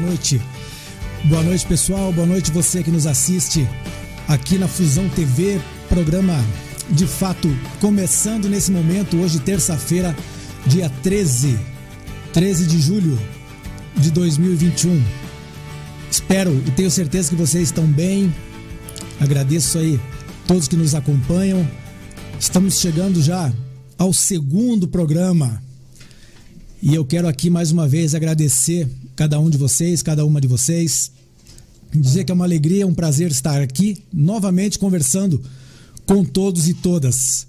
noite. Boa noite, pessoal. Boa noite você que nos assiste aqui na Fusão TV, programa de fato começando nesse momento, hoje terça-feira, dia 13, 13 de julho de 2021. Espero e tenho certeza que vocês estão bem. Agradeço aí todos que nos acompanham. Estamos chegando já ao segundo programa. E eu quero aqui mais uma vez agradecer cada um de vocês, cada uma de vocês. Dizer que é uma alegria, um prazer estar aqui novamente conversando com todos e todas.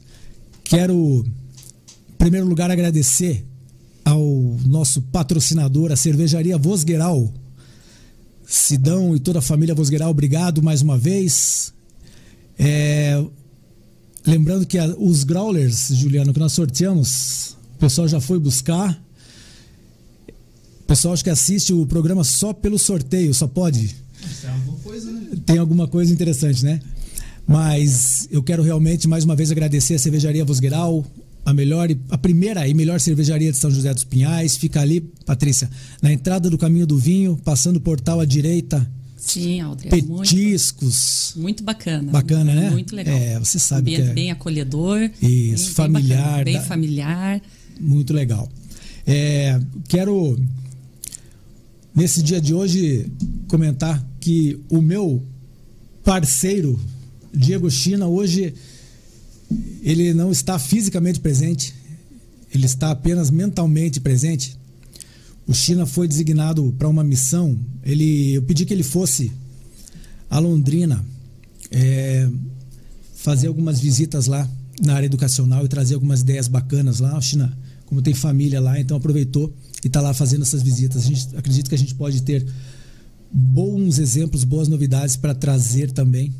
Quero, em primeiro lugar, agradecer ao nosso patrocinador, a cervejaria Vosgueral. Sidão e toda a família Vosgueral, obrigado mais uma vez. É, lembrando que a, os growlers, Juliano, que nós sorteamos, o pessoal já foi buscar. O pessoal acho que assiste o programa só pelo sorteio, só pode. Tem alguma coisa, né? Tem alguma coisa interessante, né? Mas eu quero realmente mais uma vez agradecer a Cervejaria Vosgueral, a melhor, a primeira e melhor cervejaria de São José dos Pinhais. Fica ali, Patrícia, na entrada do caminho do vinho, passando o portal à direita. Sim, Aldri. Petiscos. Muito, muito, bacana. Bacana, né? Muito legal. É, você sabe Ambiente que é... bem acolhedor. Isso, bem, familiar. Bem, bacana, bem da... familiar. Muito legal. É, quero, nesse dia de hoje, comentar que o meu parceiro, Diego China, hoje ele não está fisicamente presente, ele está apenas mentalmente presente. O China foi designado para uma missão. Ele, eu pedi que ele fosse a Londrina é, fazer algumas visitas lá na área educacional e trazer algumas ideias bacanas lá. O China, como tem família lá, então aproveitou e está lá fazendo essas visitas. A gente acredita que a gente pode ter bons exemplos, boas novidades para trazer também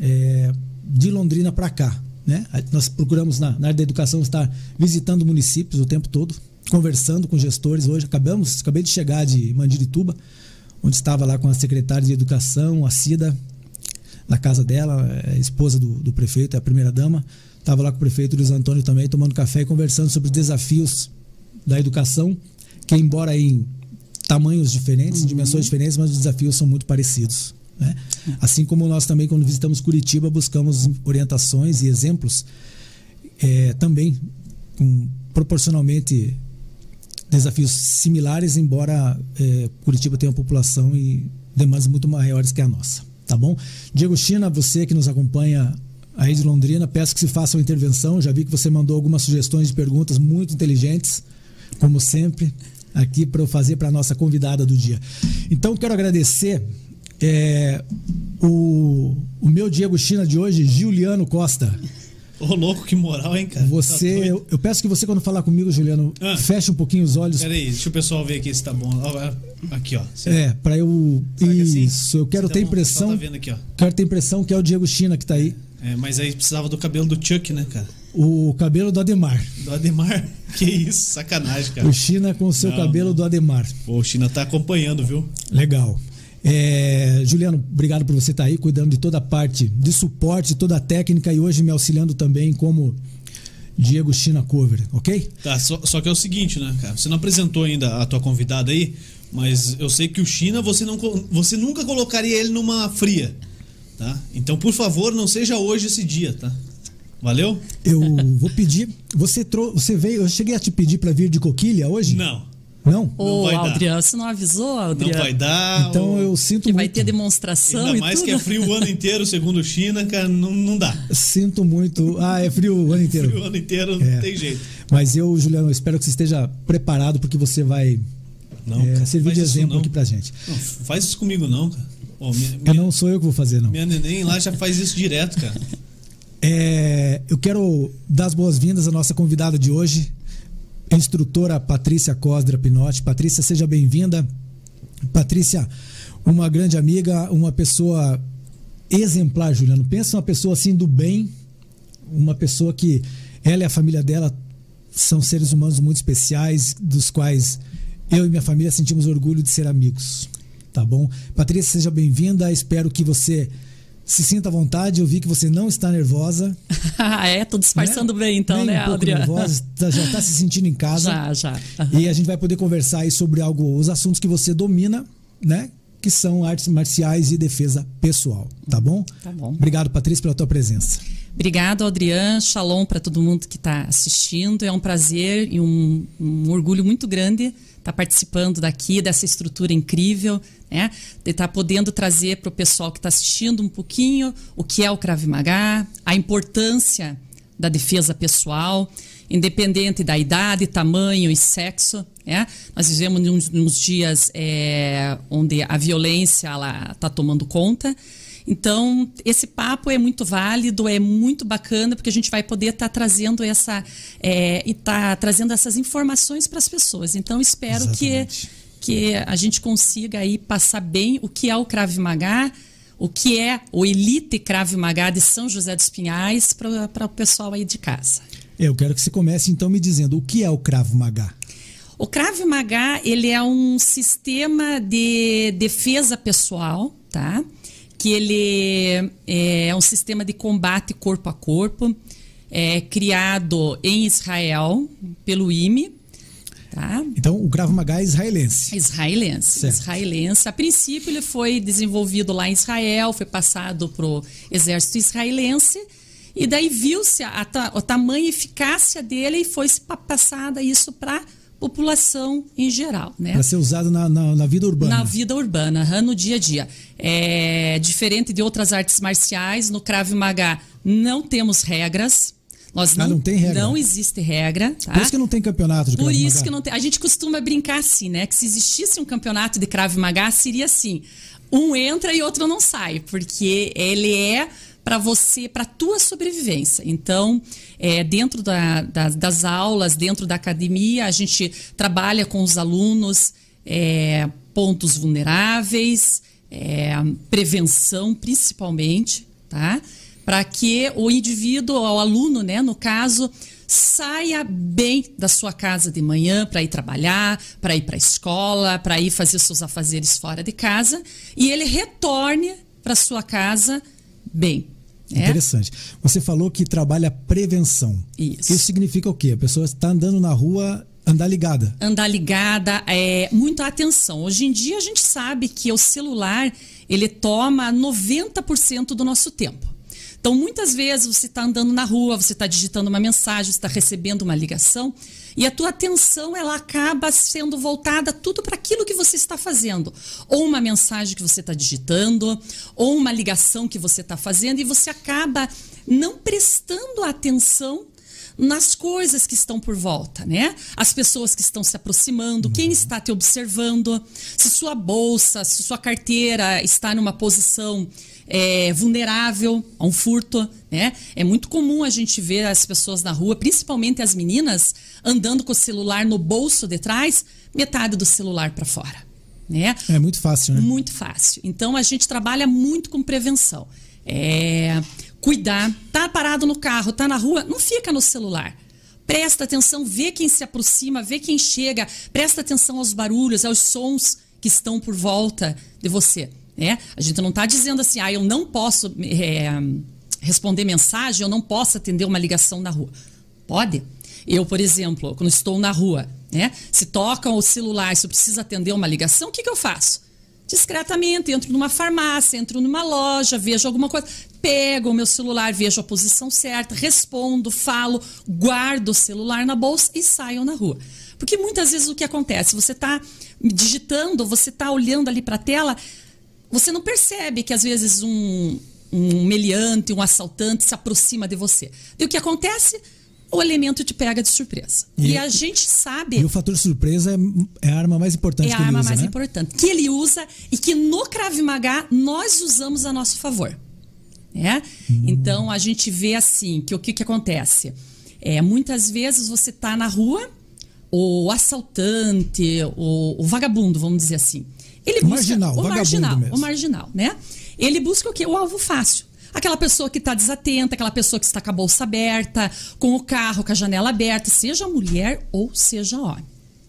é, de Londrina para cá. Né? Nós procuramos na, na, área da educação estar visitando municípios o tempo todo, conversando com gestores. Hoje acabamos, acabei de chegar de Mandirituba, onde estava lá com a secretária de educação, a Cida, na casa dela, a esposa do, do prefeito, é a primeira dama. Estava lá com o prefeito Luiz Antônio também, tomando café e conversando sobre os desafios da educação, que embora em tamanhos diferentes, uhum. dimensões diferentes, mas os desafios são muito parecidos. Né? Assim como nós também, quando visitamos Curitiba, buscamos orientações e exemplos é, também com proporcionalmente desafios similares, embora é, Curitiba tenha uma população e demandas muito maiores que a nossa. Tá bom? Diego China, você que nos acompanha aí de Londrina, peço que se faça uma intervenção. Já vi que você mandou algumas sugestões de perguntas muito inteligentes, como sempre, aqui para eu fazer para a nossa convidada do dia. Então, quero agradecer é, o, o meu Diego China de hoje, Juliano Costa. Ô, louco, que moral, hein, cara? Você, tá eu, eu, peço que você, quando falar comigo, Juliano, ah, feche um pouquinho os olhos. Peraí, deixa o pessoal ver aqui se tá bom. Aqui, ó. É, pra eu. Assim? Isso, eu quero tá ter bom, impressão. Tá vendo aqui, ó. Quero ter impressão que é o Diego China que tá aí. É, mas aí precisava do cabelo do Chuck, né, cara? O cabelo do Ademar. Do Ademar? Que isso, sacanagem, cara. O China com o seu não, cabelo não. do Ademar. Pô, o China tá acompanhando, viu? Legal. É, Juliano, obrigado por você estar aí cuidando de toda a parte de suporte, de toda a técnica e hoje me auxiliando também como Diego China Cover, ok? Tá, só, só que é o seguinte, né, cara? Você não apresentou ainda a tua convidada aí, mas eu sei que o China você, não, você nunca colocaria ele numa fria, tá? Então, por favor, não seja hoje esse dia, tá? Valeu? Eu vou pedir. Você, trou você veio. Eu cheguei a te pedir para vir de coquilha hoje? Não. Não? Ô, Adriano, você não avisou, Adriano? Não vai dar. Então ou... eu sinto que muito. vai ter demonstração Ainda e mais tudo. que é frio o ano inteiro, segundo China, cara, não, não dá. Sinto muito. Ah, é frio o ano inteiro. frio o ano inteiro, é. não tem jeito. Mas eu, Juliano, eu espero que você esteja preparado, porque você vai não, é, cara, servir de exemplo aqui pra gente. Não, faz isso comigo não, cara. Oh, minha, minha, não sou eu que vou fazer, não. Minha neném lá já faz isso direto, cara. É, eu quero dar as boas-vindas à nossa convidada de hoje, instrutora Patrícia Cosdra Pinotti. Patrícia, seja bem-vinda. Patrícia, uma grande amiga, uma pessoa exemplar, Juliano. Pensa uma pessoa assim do bem, uma pessoa que ela e a família dela são seres humanos muito especiais, dos quais eu e minha família sentimos orgulho de ser amigos. Tá bom? Patrícia, seja bem-vinda. Espero que você se sinta à vontade, eu vi que você não está nervosa. ah, é? Tô disfarçando né? bem então, Nem né, um pouco Adriana? nervosa, tá, já está se sentindo em casa. Já, já. Uhum. E a gente vai poder conversar aí sobre algo, os assuntos que você domina né? Que são artes marciais e defesa pessoal, tá bom? Tá bom. Obrigado, Patrícia, pela tua presença. Obrigado, Adriano. Shalom para todo mundo que está assistindo. É um prazer e um, um orgulho muito grande estar tá participando daqui, dessa estrutura incrível, né? De estar tá podendo trazer para o pessoal que está assistindo um pouquinho o que é o Krav Maga, a importância da defesa pessoal, independente da idade, tamanho e sexo. Né? Nós vivemos uns, uns dias é, onde a violência está tomando conta. Então, esse papo é muito válido, é muito bacana, porque a gente vai poder estar tá trazendo essa é, e tá trazendo essas informações para as pessoas. Então, espero que, que a gente consiga aí passar bem o que é o Krav Maga, o que é o Elite Krav Maga de São José dos Pinhais para o pessoal aí de casa. Eu quero que você comece então me dizendo o que é o Krav Maga. O Krav Maga ele é um sistema de defesa pessoal, tá? que ele é um sistema de combate corpo a corpo, é, criado em Israel pelo IME. Tá? Então, o Krav Maga é israelense. Israelense. Certo. Israelense. A princípio, ele foi desenvolvido lá em Israel, foi passado para o exército israelense. E daí viu-se a, a, a tamanha eficácia dele e foi passada isso para população em geral. Né? Para ser usado na, na, na, vida urbana. Na vida urbana, no dia a dia. É, diferente de outras artes marciais, no Krav Maga não temos regras. Nós ah, não, tem regra. Não existe regra. Tá? Por isso que não tem campeonato de Por Krav isso que não tem. A gente costuma brincar assim, né? Que se existisse um campeonato de Krav Maga, seria assim: um entra e outro não sai, porque ele é para você, para tua sobrevivência. Então, é, dentro da, da, das aulas, dentro da academia, a gente trabalha com os alunos é, pontos vulneráveis, é, prevenção principalmente, tá? Para que o indivíduo, o aluno, né, no caso, saia bem da sua casa de manhã para ir trabalhar, para ir para a escola, para ir fazer seus afazeres fora de casa e ele retorne para sua casa bem, é? Interessante. Você falou que trabalha prevenção. Isso. Isso significa o quê? A pessoa está andando na rua, andar ligada. Andar ligada, é muita atenção. Hoje em dia a gente sabe que o celular ele toma 90% do nosso tempo. Então, muitas vezes você está andando na rua, você está digitando uma mensagem, você está recebendo uma ligação e a tua atenção ela acaba sendo voltada tudo para aquilo que você está fazendo, ou uma mensagem que você está digitando, ou uma ligação que você está fazendo e você acaba não prestando atenção nas coisas que estão por volta, né? As pessoas que estão se aproximando, quem uhum. está te observando, se sua bolsa, se sua carteira está numa posição é, vulnerável a um furto, né? É muito comum a gente ver as pessoas na rua, principalmente as meninas, andando com o celular no bolso de trás, metade do celular para fora, né? É muito fácil, né? Muito fácil. Então a gente trabalha muito com prevenção. É, cuidar, tá parado no carro, tá na rua, não fica no celular. Presta atenção, vê quem se aproxima, vê quem chega, presta atenção aos barulhos, aos sons que estão por volta de você. Né? A gente não está dizendo assim, ah, eu não posso é, responder mensagem, eu não posso atender uma ligação na rua. Pode. Eu, por exemplo, quando estou na rua, né? Se tocam o celular, se eu preciso atender uma ligação, o que, que eu faço? Discretamente, entro numa farmácia, entro numa loja, vejo alguma coisa, pego o meu celular, vejo a posição certa, respondo, falo, guardo o celular na bolsa e saio na rua. Porque muitas vezes o que acontece? Você está digitando, você está olhando ali para a tela, você não percebe que às vezes um, um meliante, um assaltante se aproxima de você. E o que acontece? O elemento te pega de surpresa. E, e a gente sabe. E o fator surpresa é, é a arma mais importante é que ele usa. É a arma mais né? importante. Que ele usa e que no Krav Maga nós usamos a nosso favor. Né? Hum. Então a gente vê assim que o que, que acontece? É, muitas vezes você está na rua, o assaltante, o, o vagabundo, vamos dizer assim. Ele busca marginal, o marginal, mesmo. o marginal, né? Ele busca o quê? O alvo fácil. Aquela pessoa que está desatenta, aquela pessoa que está com a bolsa aberta, com o carro, com a janela aberta, seja mulher ou seja homem,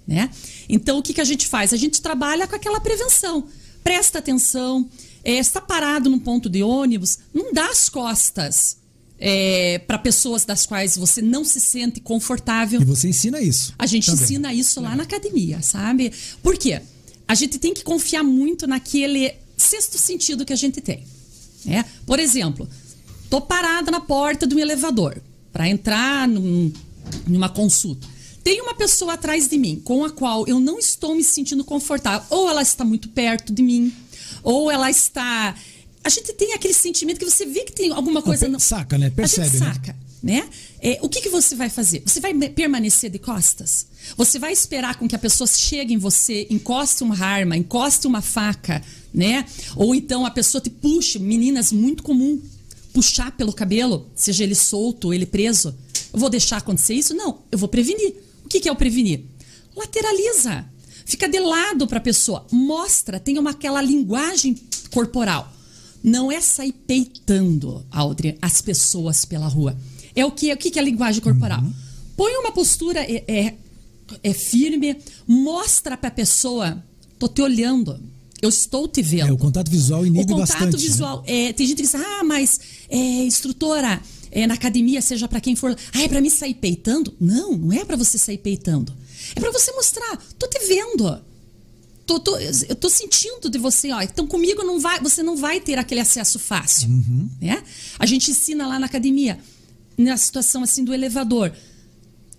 né? Então, o que, que a gente faz? A gente trabalha com aquela prevenção. Presta atenção, é, está parado num ponto de ônibus, não dá as costas é, para pessoas das quais você não se sente confortável. E você ensina isso. A gente também. ensina isso lá na academia, sabe? Por quê? A gente tem que confiar muito naquele sexto sentido que a gente tem. Né? Por exemplo, tô parada na porta de um elevador para entrar num, numa consulta. Tem uma pessoa atrás de mim com a qual eu não estou me sentindo confortável. Ou ela está muito perto de mim, ou ela está. A gente tem aquele sentimento que você vê que tem alguma coisa. Saca, né? Percebe, a gente saca. Né? né? É, o que, que você vai fazer? Você vai permanecer de costas? Você vai esperar com que a pessoa chegue em você, encoste uma arma, encoste uma faca, né? Ou então a pessoa te puxe, meninas, muito comum, puxar pelo cabelo, seja ele solto ou ele preso. Eu vou deixar acontecer isso? Não, eu vou prevenir. O que, que é o prevenir? Lateraliza. Fica de lado para a pessoa. Mostra, tem uma, aquela linguagem corporal. Não é sair peitando, Audrey, as pessoas pela rua é o que, o que é a linguagem corporal. Uhum. Põe uma postura é, é, é firme, mostra para a pessoa, tô te olhando, eu estou te vendo. É, o contato visual inibe bastante. O contato bastante, né? visual, né? é, tem gente que diz, ah, mas é, instrutora, é, na academia, seja para quem for, ah, é para mim sair peitando? Não, não é para você sair peitando. É para você mostrar, tô te vendo. Tô, tô, eu tô sentindo de você, ó. Então comigo não vai, você não vai ter aquele acesso fácil, uhum. né? A gente ensina lá na academia na situação assim do elevador.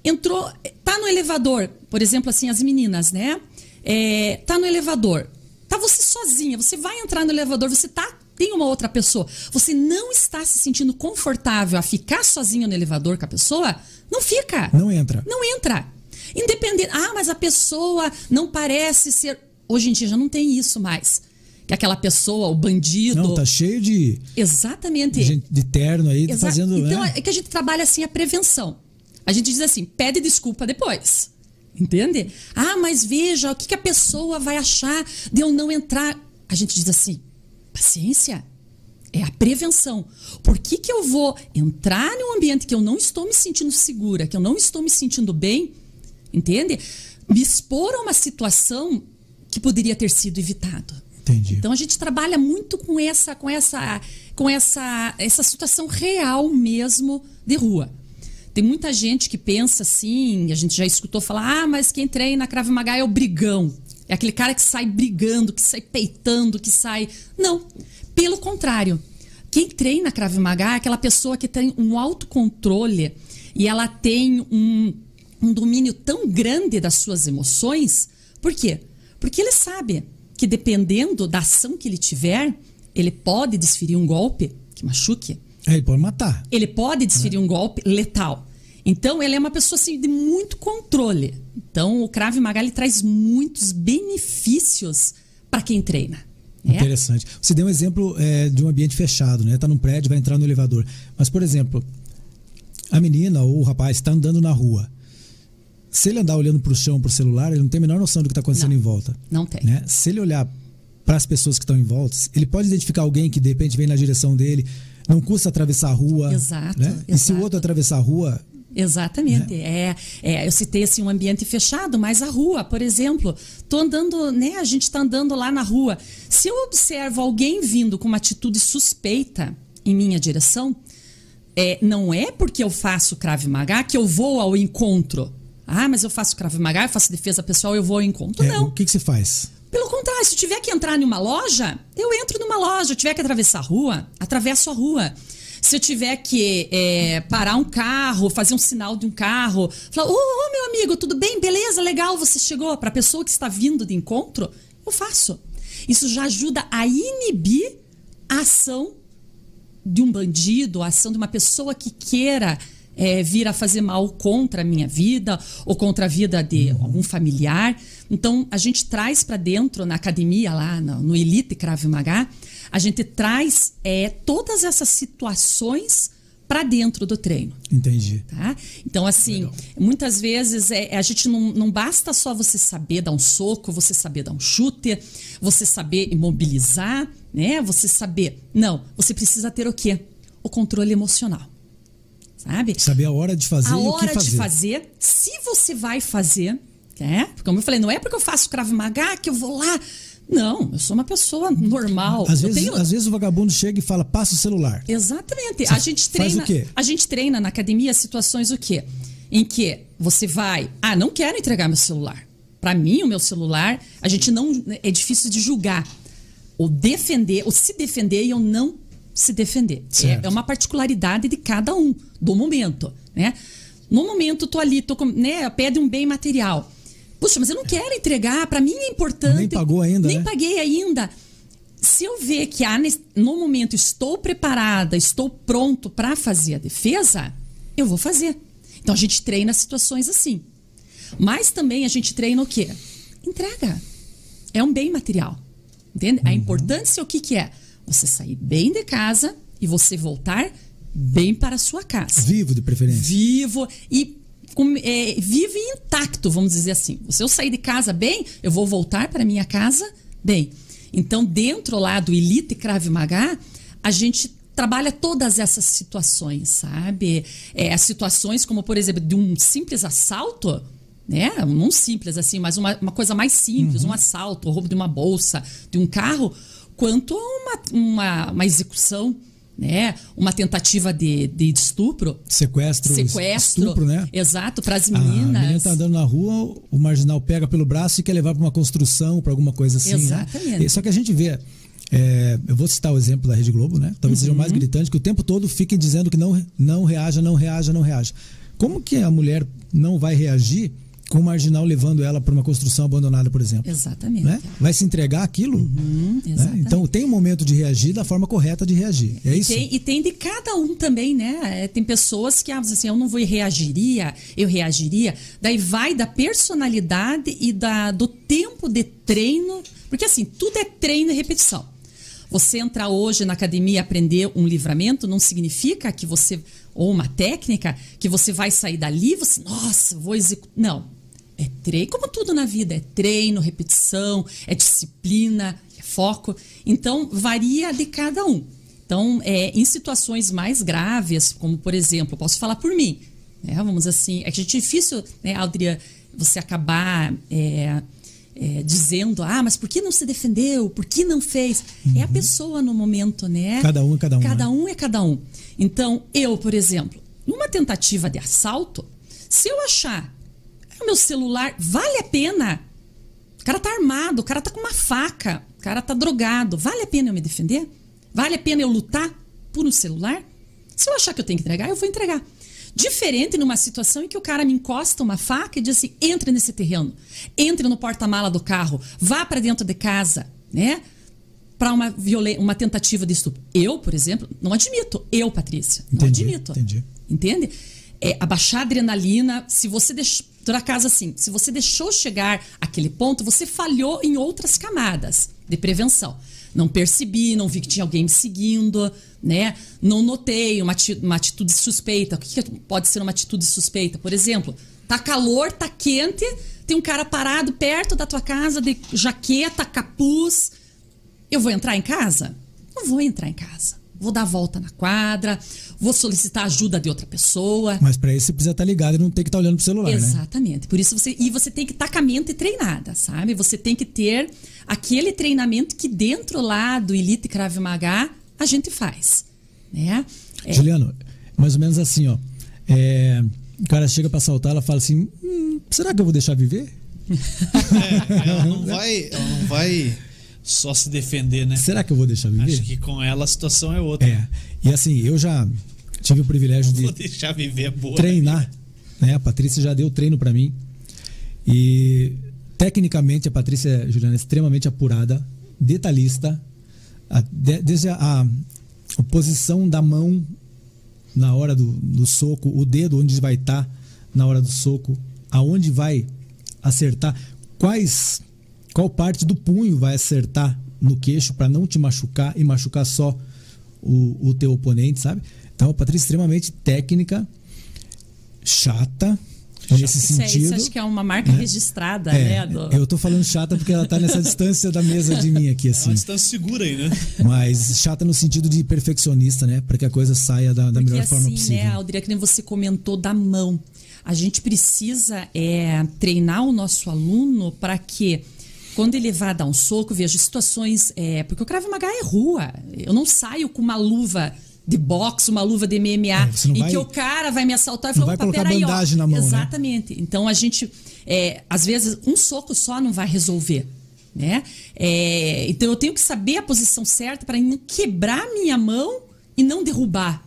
Entrou, tá no elevador, por exemplo, assim, as meninas, né? É, tá no elevador. Tá você sozinha, você vai entrar no elevador, você tá tem uma outra pessoa, você não está se sentindo confortável a ficar sozinho no elevador com a pessoa, não fica. Não entra. Não entra. Independente. Ah, mas a pessoa não parece ser. Hoje em dia já não tem isso mais aquela pessoa, o bandido. Não, tá cheio de. Exatamente. De, de terno aí, Exa fazendo. Então é. é que a gente trabalha assim a prevenção. A gente diz assim, pede desculpa depois. Entende? Ah, mas veja, o que, que a pessoa vai achar de eu não entrar? A gente diz assim, paciência. É a prevenção. Por que, que eu vou entrar num ambiente que eu não estou me sentindo segura, que eu não estou me sentindo bem? Entende? Me expor a uma situação que poderia ter sido evitado. Entendi. Então a gente trabalha muito com essa, com essa, com essa, essa situação real mesmo de rua. Tem muita gente que pensa assim, a gente já escutou falar, ah, mas quem treina Krav Maga é o brigão. É aquele cara que sai brigando, que sai peitando, que sai. Não. Pelo contrário. Quem treina Krav Maga é aquela pessoa que tem um autocontrole e ela tem um, um domínio tão grande das suas emoções. Por quê? Porque ele sabe que dependendo da ação que ele tiver, ele pode desferir um golpe que machuque. É, ele pode matar. Ele pode desferir é. um golpe letal. Então, ele é uma pessoa assim, de muito controle. Então, o Krav Maga ele traz muitos benefícios para quem treina. Né? Interessante. Você deu um exemplo é, de um ambiente fechado, né? Tá num prédio, vai entrar no elevador. Mas, por exemplo, a menina ou o rapaz está andando na rua se ele andar olhando para o chão, para o celular, ele não tem a menor noção do que está acontecendo não, em volta. Não tem. Né? Se ele olhar para as pessoas que estão em volta, ele pode identificar alguém que de repente vem na direção dele, não custa atravessar a rua. Exato. Né? exato. E se o outro atravessar a rua. Exatamente. Né? É, é, eu citei assim um ambiente fechado, mas a rua, por exemplo, tô andando, né? A gente está andando lá na rua. Se eu observo alguém vindo com uma atitude suspeita em minha direção, é, não é porque eu faço Krav Maga que eu vou ao encontro ah, mas eu faço Krav Maga, eu faço defesa pessoal, eu vou ao encontro. É, não. O que, que você faz? Pelo contrário, se eu tiver que entrar em uma loja, eu entro numa loja. Se tiver que atravessar a rua, atravesso a rua. Se eu tiver que é, parar um carro, fazer um sinal de um carro, falar: Ô, oh, meu amigo, tudo bem? Beleza, legal, você chegou. Para a pessoa que está vindo de encontro, eu faço. Isso já ajuda a inibir a ação de um bandido, a ação de uma pessoa que queira é, vir a fazer mal contra a minha vida ou contra a vida de uhum. algum familiar. Então, a gente traz para dentro, na academia, lá no, no Elite Krav Maga, a gente traz é, todas essas situações para dentro do treino. Entendi. Tá? Então, assim, Legal. muitas vezes é, a gente não, não basta só você saber dar um soco, você saber dar um chute, você saber imobilizar, né? Você saber. Não, você precisa ter o quê? O controle emocional sabe? Saber a hora de fazer a e o que fazer. A hora de fazer, se você vai fazer, é? Porque como eu falei, não é porque eu faço Krav Maga que eu vou lá. Não, eu sou uma pessoa normal. Às, vezes, tenho... às vezes o vagabundo chega e fala, passa o celular. Exatamente. Você a gente treina. Faz o quê? A gente treina na academia situações o quê? Em que você vai, ah, não quero entregar meu celular Para mim, o meu celular, a gente não. É difícil de julgar. O defender, o se defender e eu não se defender. É, é, uma particularidade de cada um, do momento. Né? No momento, tô ali, tô com, né, pede um bem material. Puxa, mas eu não quero entregar, para mim é importante. Nem pagou ainda. Nem né? paguei ainda. Se eu ver que há, no momento estou preparada, estou pronto para fazer a defesa, eu vou fazer. Então a gente treina situações assim. Mas também a gente treina o quê? Entrega. É um bem material. Entende? Uhum. A importância o que, que é? Você sair bem de casa e você voltar bem para a sua casa. Vivo, de preferência. Vivo e com, é, vivo e intacto, vamos dizer assim. Se eu sair de casa bem, eu vou voltar para minha casa bem. Então, dentro lá do Elite Krav Maga, a gente trabalha todas essas situações, sabe? É, as situações como, por exemplo, de um simples assalto, né? Não simples assim, mas uma, uma coisa mais simples, uhum. um assalto, o roubo de uma bolsa, de um carro, quanto a uma, uma, uma execução né? Uma tentativa de, de estupro. Sequestro. Sequestro. Estupro, né? Exato, para as meninas. A menina tá andando na rua, o marginal pega pelo braço e quer levar para uma construção, para alguma coisa assim. Né? Exatamente. Né? Só que a gente vê. É, eu vou citar o exemplo da Rede Globo, né? Talvez uhum. seja o mais uhum. gritante, que o tempo todo fiquem dizendo que não, não reaja, não reaja, não reaja. Como que a mulher não vai reagir com o marginal levando ela para uma construção abandonada, por exemplo. Exatamente. Né? Vai se entregar aquilo? Uhum, né? Então tem um momento de reagir da forma correta de reagir. É isso? E tem, e tem de cada um também, né? É, tem pessoas que ah, assim, eu não vou reagiria, eu reagiria. Daí vai da personalidade e da, do tempo de treino. Porque assim, tudo é treino e repetição. Você entrar hoje na academia e aprender um livramento não significa que você ou uma técnica que você vai sair dali, você, nossa, vou executar. Não, é treino, como tudo na vida, é treino, repetição, é disciplina, é foco. Então, varia de cada um. Então, é, em situações mais graves, como por exemplo, posso falar por mim, né? vamos assim, é que é difícil, né, Aldria, você acabar é, é, dizendo, ah, mas por que não se defendeu? Por que não fez? Uhum. É a uhum. pessoa no momento, né? Cada um é cada um. Cada né? um é cada um. Então, eu, por exemplo, numa tentativa de assalto, se eu achar o meu celular vale a pena. O cara tá armado, o cara tá com uma faca, o cara tá drogado. Vale a pena eu me defender? Vale a pena eu lutar por um celular? Se eu achar que eu tenho que entregar, eu vou entregar. Diferente numa situação em que o cara me encosta uma faca e diz assim: entre nesse terreno, entre no porta-mala do carro, vá para dentro de casa, né? Para uma, uma tentativa de estupro. Eu, por exemplo, não admito. Eu, Patrícia, não entendi, admito. Entendi. Entende? É, abaixar a adrenalina, se você deixar Toda casa assim, se você deixou chegar aquele ponto, você falhou em outras camadas de prevenção. Não percebi, não vi que tinha alguém me seguindo, né? Não notei uma, atitude suspeita. O que, que pode ser uma atitude suspeita? Por exemplo, tá calor, tá quente, tem um cara parado perto da tua casa de jaqueta, capuz. Eu vou entrar em casa? Não vou entrar em casa vou dar a volta na quadra, vou solicitar ajuda de outra pessoa. Mas para isso você precisa estar tá ligado e não ter que estar tá olhando pro celular, né? Exatamente. Né? Por isso você e você tem que estar com a mente treinada, sabe? Você tem que ter aquele treinamento que dentro lá do Elite Krav Maga a gente faz, né? É... Juliano, mais ou menos assim, ó. É, o cara chega para assaltar, ela fala assim: hum, será que eu vou deixar viver? É, ela não vai, ela não vai só se defender, né? Será que eu vou deixar viver? Acho que com ela a situação é outra. É. E assim, eu já tive o privilégio de boa, treinar. Né? A Patrícia já deu treino para mim. E tecnicamente a Patrícia Juliana é extremamente apurada, detalhista, a, de, desde a, a, posição da mão na hora do, do soco, o dedo onde vai estar tá na hora do soco, aonde vai acertar, quais qual parte do punho vai acertar no queixo para não te machucar e machucar só o, o teu oponente, sabe? Então, a Patrícia é extremamente técnica, chata, nesse isso sentido. É, isso acho que é uma marca né? registrada, é, né? Do... Eu tô falando chata porque ela tá nessa distância da mesa de mim aqui, assim. É uma distância segura aí, né? Mas chata no sentido de perfeccionista, né? Para que a coisa saia da, da melhor assim, forma possível. né, Aldria, que nem você comentou da mão. A gente precisa é, treinar o nosso aluno para que quando ele vai dar um soco, vejo situações. É, porque o Krav Maga é rua. Eu não saio com uma luva de boxe, uma luva de MMA, é, em vai, que o cara vai me assaltar e falar, opa, peraí, ó. Na mão, né? Exatamente. Né? Então a gente. é, às vezes, um soco só não vai resolver. Né? É, então eu tenho que saber a posição certa para não quebrar minha mão e não derrubar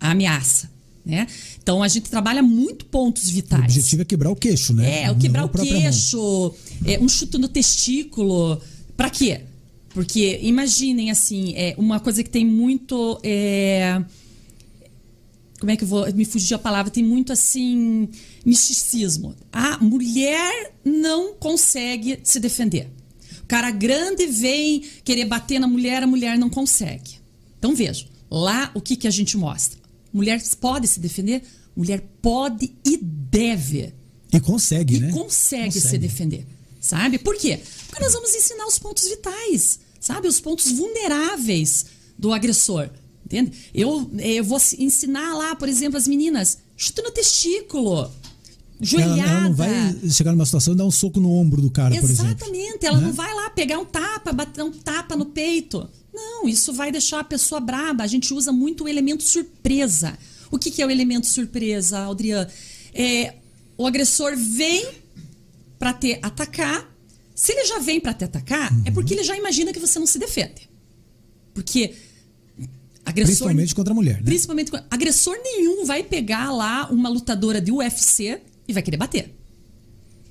a ameaça. Né? Então a gente trabalha muito pontos vitais. O objetivo é quebrar o queixo, né? É, o quebrar o queixo, é, um chute no testículo. Para quê? Porque imaginem assim, é uma coisa que tem muito. É, como é que eu vou me fugir a palavra? Tem muito assim misticismo. A mulher não consegue se defender. O cara grande vem querer bater na mulher, a mulher não consegue. Então veja, lá o que, que a gente mostra? Mulher pode se defender? Mulher pode e deve. E consegue, e né? Consegue, consegue se defender. Sabe? Por quê? Porque nós vamos ensinar os pontos vitais, sabe? Os pontos vulneráveis do agressor. Entende? Eu, eu vou ensinar lá, por exemplo, as meninas, chuta no testículo. Joelhada. Ela, ela, não vai chegar numa situação e dar um soco no ombro do cara, Exatamente. por exemplo. Exatamente. Ela né? não vai lá pegar um tapa, bater um tapa no peito. Não, isso vai deixar a pessoa braba. A gente usa muito o elemento surpresa. O que, que é o elemento surpresa, Adriana? É, o agressor vem para te atacar. Se ele já vem para te atacar, uhum. é porque ele já imagina que você não se defende. Porque Agressor, principalmente contra a mulher, né? Principalmente agressor nenhum vai pegar lá uma lutadora de UFC e vai querer bater.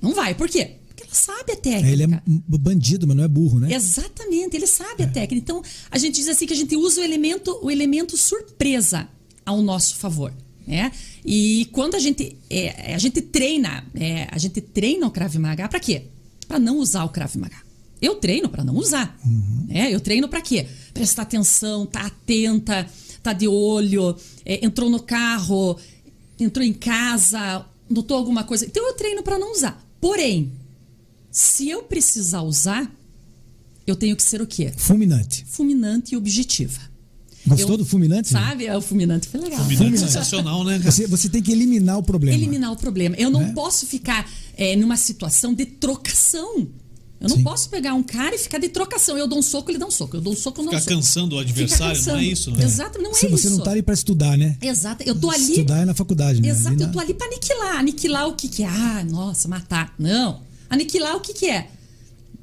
Não vai. Por quê? Sabe a técnica. Ele é bandido, mas não é burro, né? Exatamente, ele sabe é. a técnica. Então, a gente diz assim que a gente usa o elemento, o elemento surpresa ao nosso favor. Né? E quando a gente, é, a gente treina, é, a gente treina o Krav Maga para quê? Para não usar o Krav Maga. Eu treino para não usar. Uhum. Né? Eu treino para quê? Prestar atenção, tá atenta, tá de olho, é, entrou no carro, entrou em casa, notou alguma coisa. Então eu treino para não usar. Porém, se eu precisar usar, eu tenho que ser o quê? Fulminante. Fulminante e objetiva. Gostou eu, do fulminante? Sabe, é, o fulminante foi legal. Fulminante, fulminante. sensacional, né? Você, você, tem que eliminar o problema. Eliminar o problema. Eu não né? posso ficar é, numa situação de trocação. Eu não Sim. posso pegar um cara e ficar de trocação. Eu dou um soco, ele dá um soco. Eu dou um soco, eu não Ficar soco. cansando o adversário, não é isso? Né? Exato, não é você, isso. Você não tá ali para estudar, né? Exato. Eu tô ali. Estudar é na faculdade, né? Exato, na... eu tô ali para aniquilar. Aniquilar o que, que é? Ah, nossa, matar. Não. Aniquilar o que, que é?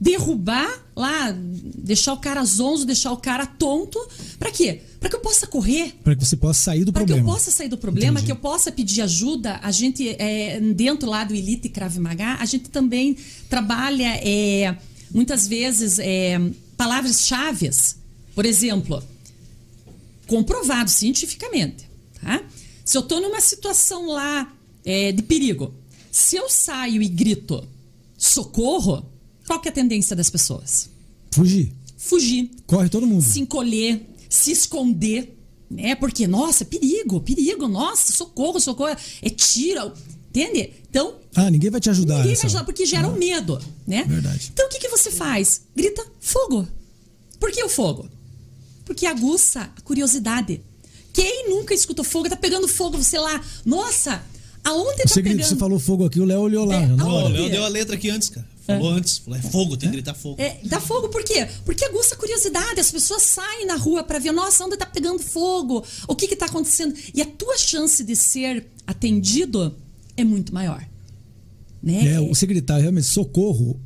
Derrubar lá, deixar o cara zonzo, deixar o cara tonto. Para quê? Para que eu possa correr. Para que você possa sair do pra problema. Para que eu possa sair do problema, Entendi. que eu possa pedir ajuda. A gente, é, dentro lá do Elite Krav Maga, a gente também trabalha. É, muitas vezes é, palavras-chave. Por exemplo, comprovado cientificamente. Tá? Se eu estou numa situação lá é, de perigo, se eu saio e grito socorro, qual que é a tendência das pessoas? Fugir. Fugir. Corre todo mundo. Se encolher, se esconder. Né? Porque, nossa, perigo, perigo, nossa, socorro, socorro, é tira. Entende? Então. Ah, ninguém vai te ajudar. Ninguém vai ajudar, porque gera ah, um medo, né? Verdade. Então o que, que você faz? Grita fogo. Por que o fogo? Porque aguça a curiosidade. Quem nunca escutou fogo, tá pegando fogo, sei lá, nossa, aonde você tá pegando? Você falou fogo aqui, o Léo olhou lá. É, não, o Léo deu a letra aqui antes, cara. Falou é. antes, falou, é fogo, tem que gritar fogo. É, dá fogo por quê? Porque aguça a curiosidade, as pessoas saem na rua para ver, nossa, onde tá pegando fogo? O que que tá acontecendo? E a tua chance de ser atendido é muito maior. Né? É, você gritar realmente socorro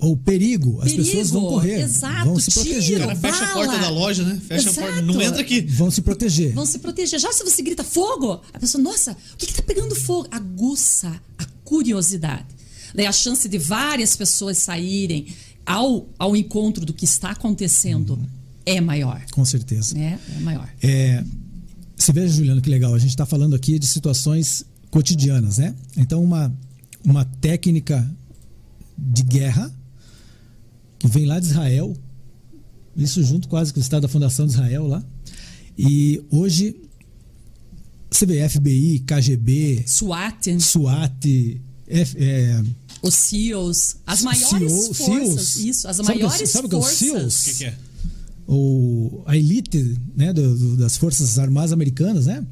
ou perigo, as pessoas vão correr, exato, vão se proteger. Tiro, fecha a porta da loja, né? Fecha exato. a porta, não entra aqui. Vão se proteger. Vão se proteger. Já se você grita fogo, a pessoa, nossa, o que está pegando fogo? Aguça a curiosidade. Daí a chance de várias pessoas saírem ao, ao encontro do que está acontecendo uhum. é maior. Com certeza. É, é maior. É, você veja, Juliano, que legal. A gente está falando aqui de situações cotidianas, né? Então, uma, uma técnica de guerra que vem lá de Israel, isso junto quase com o Estado da Fundação de Israel lá. E hoje, CBF, FBI, KGB, SWAT, SWAT, F, é, os SEALs, as maiores CEO, forças, SEALs. isso, as sabe maiores sabe forças. Que é o SEALs? O que, que é? O, a elite né, do, do, das Forças Armadas Americanas, né?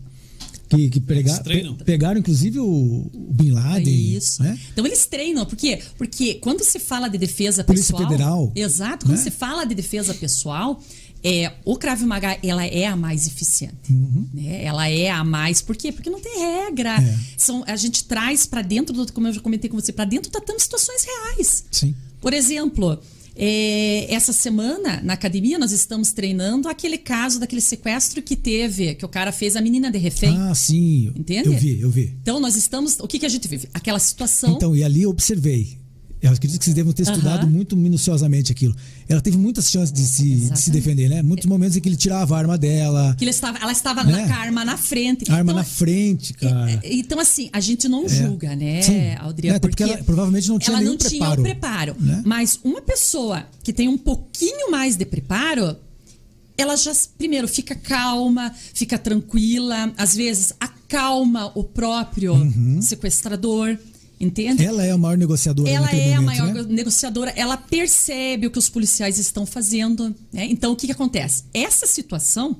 Que, que prega, pe, pegaram, inclusive, o, o Bin Laden. Isso. Né? Então eles treinam, porque, porque quando se fala de defesa Polícia pessoal. Federal. Exato, quando né? se fala de defesa pessoal, É, o Krav Maga, ela é a mais eficiente. Né? Ela é a mais. Por quê? Porque não tem regra. É. São, a gente traz para dentro, do, como eu já comentei com você, para dentro tratando situações reais. Sim. Por exemplo, é, essa semana na academia nós estamos treinando aquele caso daquele sequestro que teve, que o cara fez a menina de refém. Ah, sim. Entende? Eu vi, eu vi. Então nós estamos. O que, que a gente vive? Aquela situação. Então, e ali eu observei. Eu acredito que vocês devam ter estudado muito minuciosamente aquilo. Ela teve muitas chances de se, de se defender, né? Muitos momentos em que ele tirava a arma dela, que ele estava, ela estava Né? com a arma na frente. a arma Então, na frente, cara. é, então, assim, a gente não julga, né, Sim. Aldria? É, até porque ela provavelmente não tinha ela nenhum não tinha preparo, o preparo. né? Mas uma pessoa que tem um pouquinho mais de preparo, ela já, primeiro, fica calma, fica tranquila, às vezes acalma o próprio Uhum. sequestrador, entende? Ela é a maior negociadora Ela é a momento, maior né? negociadora, ela percebe o que os policiais estão fazendo. né? Então, o que, que acontece? Essa situação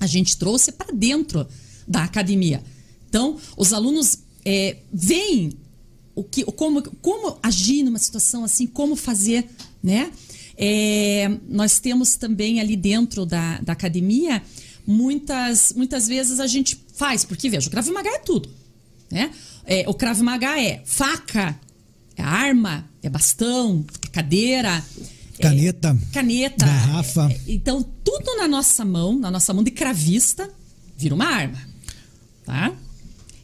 a gente trouxe para dentro da academia. Então, os alunos é, veem o que, como, como agir numa situação assim, como fazer, né? É, nós temos também ali dentro da, da academia muitas, muitas vezes a gente faz, porque veja, o Krav Maga é tudo, né? É, o Krav Maga é faca, é arma, é bastão, é cadeira, é Caneta, caneta, garrafa. é- é- então tudo na nossa mão, na nossa mão de cravista, vira uma arma, tá?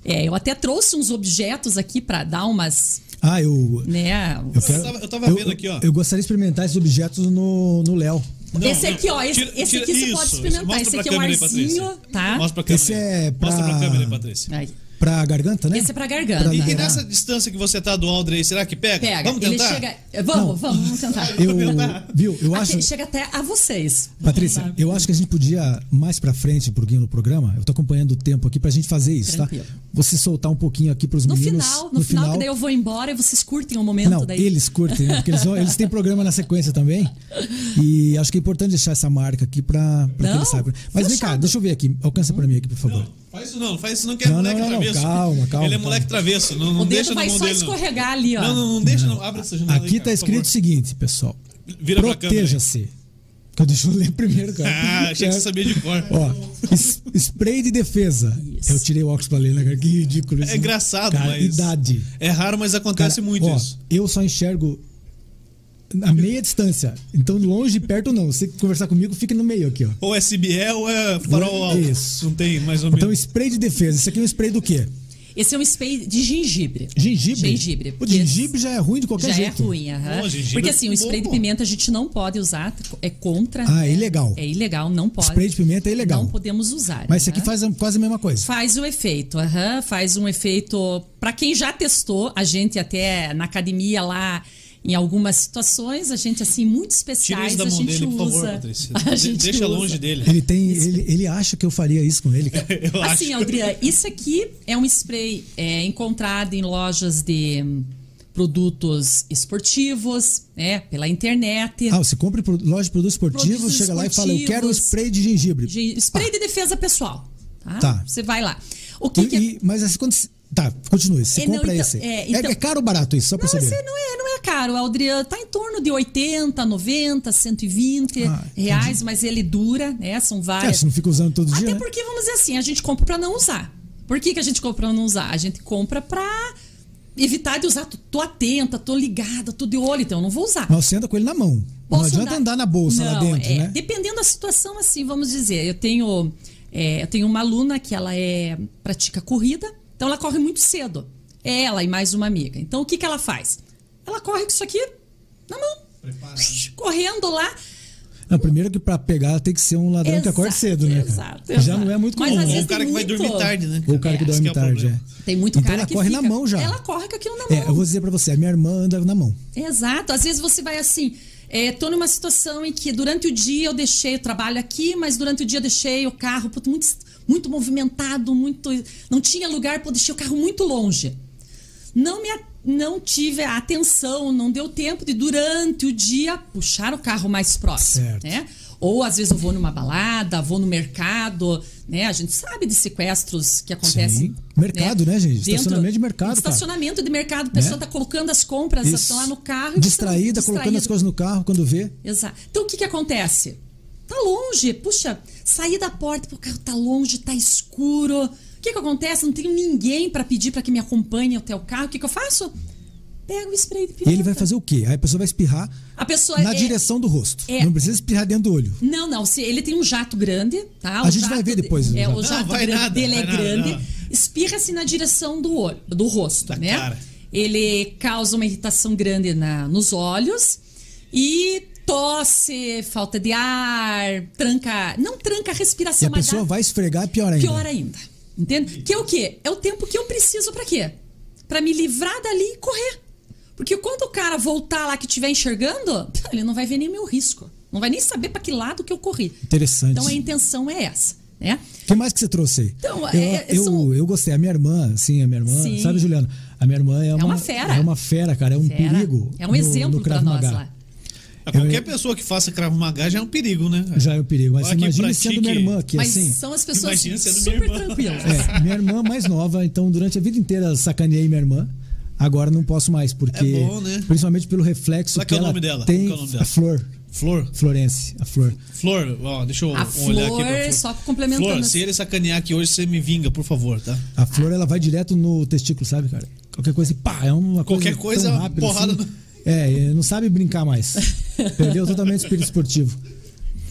É, eu até trouxe uns objetos aqui para dar umas, Ah, eu. né? Eu, quero, tava- eu tava vendo aqui, ó. Eu gostaria de experimentar esses objetos no no Léo. Não, esse aqui, ó, esse, tira- esse tira- aqui você isso, pode experimentar. Esse aqui é um aí, arzinho, Patrícia. tá? Mostra pra câmera. Esse aí. é pra- Mostra pra câmera aí, Patrícia. Aí. Pra garganta, né? Esse é pra garganta. Pra E, e nessa distância que você tá do Aldrey, será que pega? Pega, Vamos ele tentar? chega. Vamos, vamos, vamos tentar. Eu, viu, eu Aqui, acho. chega até a vocês. Patrícia, eu acho que a gente podia, mais pra frente, um pouquinho no programa, eu tô acompanhando o tempo aqui pra gente fazer isso, Tranquilo. tá? Você soltar um pouquinho aqui pros No meninos. final, no, final, que daí eu vou embora e vocês curtem o momento Não, daí. eles curtem, né? Porque eles, vão- eles têm programa na sequência também. E acho que é importante deixar essa marca aqui pra, pra que Não, eles saibam. Mas vem cá, fechado. deixa eu ver aqui. Alcança pra mim aqui, por favor. Faz isso não, faz isso não, que é Não, moleque não, não, travesso. calma, calma, Ele é calma. moleque travesso, não, não O deixa dedo na vai só dele. Escorregar ali, ó. não, não, não deixa, não. Abre essa janela aí, Aqui cara, tá escrito o seguinte, pessoal. Vira pra câmera aí. Proteja-se. Que eu deixa eu ler primeiro, cara. Ah, achei que você sabia de cor. Ó, spray de defesa. Isso. Eu tirei o óculos pra ler, né, cara? Que ridículo isso. É engraçado, cara, mas. idade. É raro, mas acontece Cara, muito ó, isso. Eu só enxergo a meia distância. Então, longe e perto não. Você conversar comigo, fica no meio aqui, ó. Ou é SBL ou é farol alto. Isso. Não tem, mais ou Então, menos. spray de defesa. Isso aqui é um spray do quê? Esse é um spray de gengibre. Gengibre? Gengibre. O gengibre já é ruim de qualquer Já jeito. é ruim, aham. Pô, gengibre Porque assim, o é spray de bom. pimenta a gente não pode usar, é contra. Ah, é ilegal. É ilegal, não pode. Spray de pimenta é ilegal. Não podemos usar. Mas isso aqui faz quase a mesma coisa. Faz o efeito, aham, faz um efeito. Para quem já testou, a gente até na academia lá, em algumas situações, a gente assim muito Tira especiais isso da a gente dele, por usa. favor, Patrícia. A gente Deixa usa. longe dele. Ele tem. Ele, ele acha que eu faria isso com ele, cara. Eu Assim, acho. Aldria, isso aqui é um spray é, encontrado em lojas de hum, produtos esportivos, né, pela internet. Ah, você compra em loja de produtos esportivos, Produtos chega lá e fala, eu quero um esportivos. spray de gengibre. Gen- Spray de defesa pessoal. Tá? Tá. Você vai lá. O que, E- que é- e- mas assim, quando. Você- Tá, continue. Você É, não, compra então- esse. é, É, então- é caro ou barato isso, só pra Não, saber. esse não é, não é caro, Aldriano. Tá em torno de 80, 90, 120 Ah, reais, mas ele dura, né? São É, várias. você não fica usando todo dia, Até né? porque, vamos dizer assim, a gente compra pra não usar. Por que, que a gente compra pra não usar? A gente compra pra evitar de usar. Tô, tô atenta, tô ligada, tô de olho, então eu não vou usar. Mas você anda com ele na mão. não Posso adianta andar na bolsa lá Não, dentro, é, né? Dependendo da situação, assim, vamos dizer. Eu tenho, é, eu tenho uma aluna que ela é pratica corrida, então ela corre muito cedo. Ela e mais uma amiga. Então o que, que ela faz? Ela corre com isso aqui na mão. Correndo lá. Não, primeiro que pra pegar tem que ser um ladrão que acorda Exato, cedo, né? cara? exato, Já exato. não é muito Mas comum. às Ou vezes o cara que vai muito- dormir tarde, né? Ou o cara que É, esse dorme é o tarde, é. Tem muito então cara ela que corre fica- na mão já. Ela corre com aquilo na mão. É, eu vou dizer pra você, a minha irmã anda na mão. Exato. Às vezes você vai assim. É, tô numa situação em que durante o dia eu deixei o trabalho aqui, mas durante o dia eu deixei o carro puto, muito, muito movimentado, muito. Não tinha lugar para eu deixei o carro muito longe. Não me não tive a atenção, não deu tempo de durante o dia puxar o carro mais próximo, Certo. né? Ou às vezes eu vou numa balada, vou no mercado, né? A gente sabe de sequestros que acontecem. Sim. Mercado, né, gente? Dentro- Estacionamento de mercado, cara. Estacionamento de mercado, a pessoa Né? tá colocando as compras, estão lá no carro. tá Distraída, colocando as coisas no carro quando vê. Exato. Então o que que acontece? Tá longe. Puxa, saí da porta, o carro tá longe, tá escuro. O que que acontece? Não tenho ninguém para pedir para que me acompanhe até o carro. O que que eu faço? Pego o spray de pimenta. E ele vai fazer o quê? Aí a pessoa vai espirrar A pessoa na é- direção do rosto. é- Não precisa espirrar dentro do olho. Não, não. Se ele tem um jato grande, tá? A O gente vai ver de- depois o É, jato. o Não, jato vai grande nada, dele é nada, grande. não. Espirra-se na direção do olho, do rosto, Da né? cara. Ele causa uma irritação grande na, nos olhos e tosse, falta de ar, tranca. Não tranca a E respiração, a mas pessoa dá vai esfregar pior ainda. pior ainda. Entende? Que é o quê? É o tempo que eu preciso pra quê? Pra me livrar dali e correr. Porque quando o cara voltar lá que estiver enxergando, ele não vai ver nem meu risco. Não vai nem saber pra que lado que eu corri. Interessante. Então a intenção é essa, né? O que mais que você trouxe aí? Então, eu, é- eu, são- eu gostei. A minha irmã, sim, a minha irmã. Sim. Sabe, Juliana? A minha irmã é uma, uma fera. É uma fera, cara. É um Fera. perigo. É um no- exemplo Krav nós lá. A qualquer pessoa que faça Krav Maga já é um perigo, né? Já é um perigo. Mas pratique- sendo minha irmã, que Mas assim. são as pessoas Imagina sendo super minha irmã. tranquilas. É, minha irmã mais nova, então durante a vida inteira sacaneei minha irmã. Agora não posso mais, porque. É bom, né? Principalmente pelo reflexo Qual é que que é o ela nome dela? tem. Qual é o nome dela? A Flor. Flor. Florence, a Flor. Flor, ó, deixa eu A olhar aqui Flor, pra Flor. só complementando Flor, se ele sacanear aqui hoje, você me vinga, por favor, tá? A Flor, ela vai direto no testículo, sabe, cara? Qualquer coisa, pá, é uma Qualquer coisa. coisa, tão rápida porrada assim. no- É, não sabe brincar mais. Perdeu totalmente o espírito esportivo.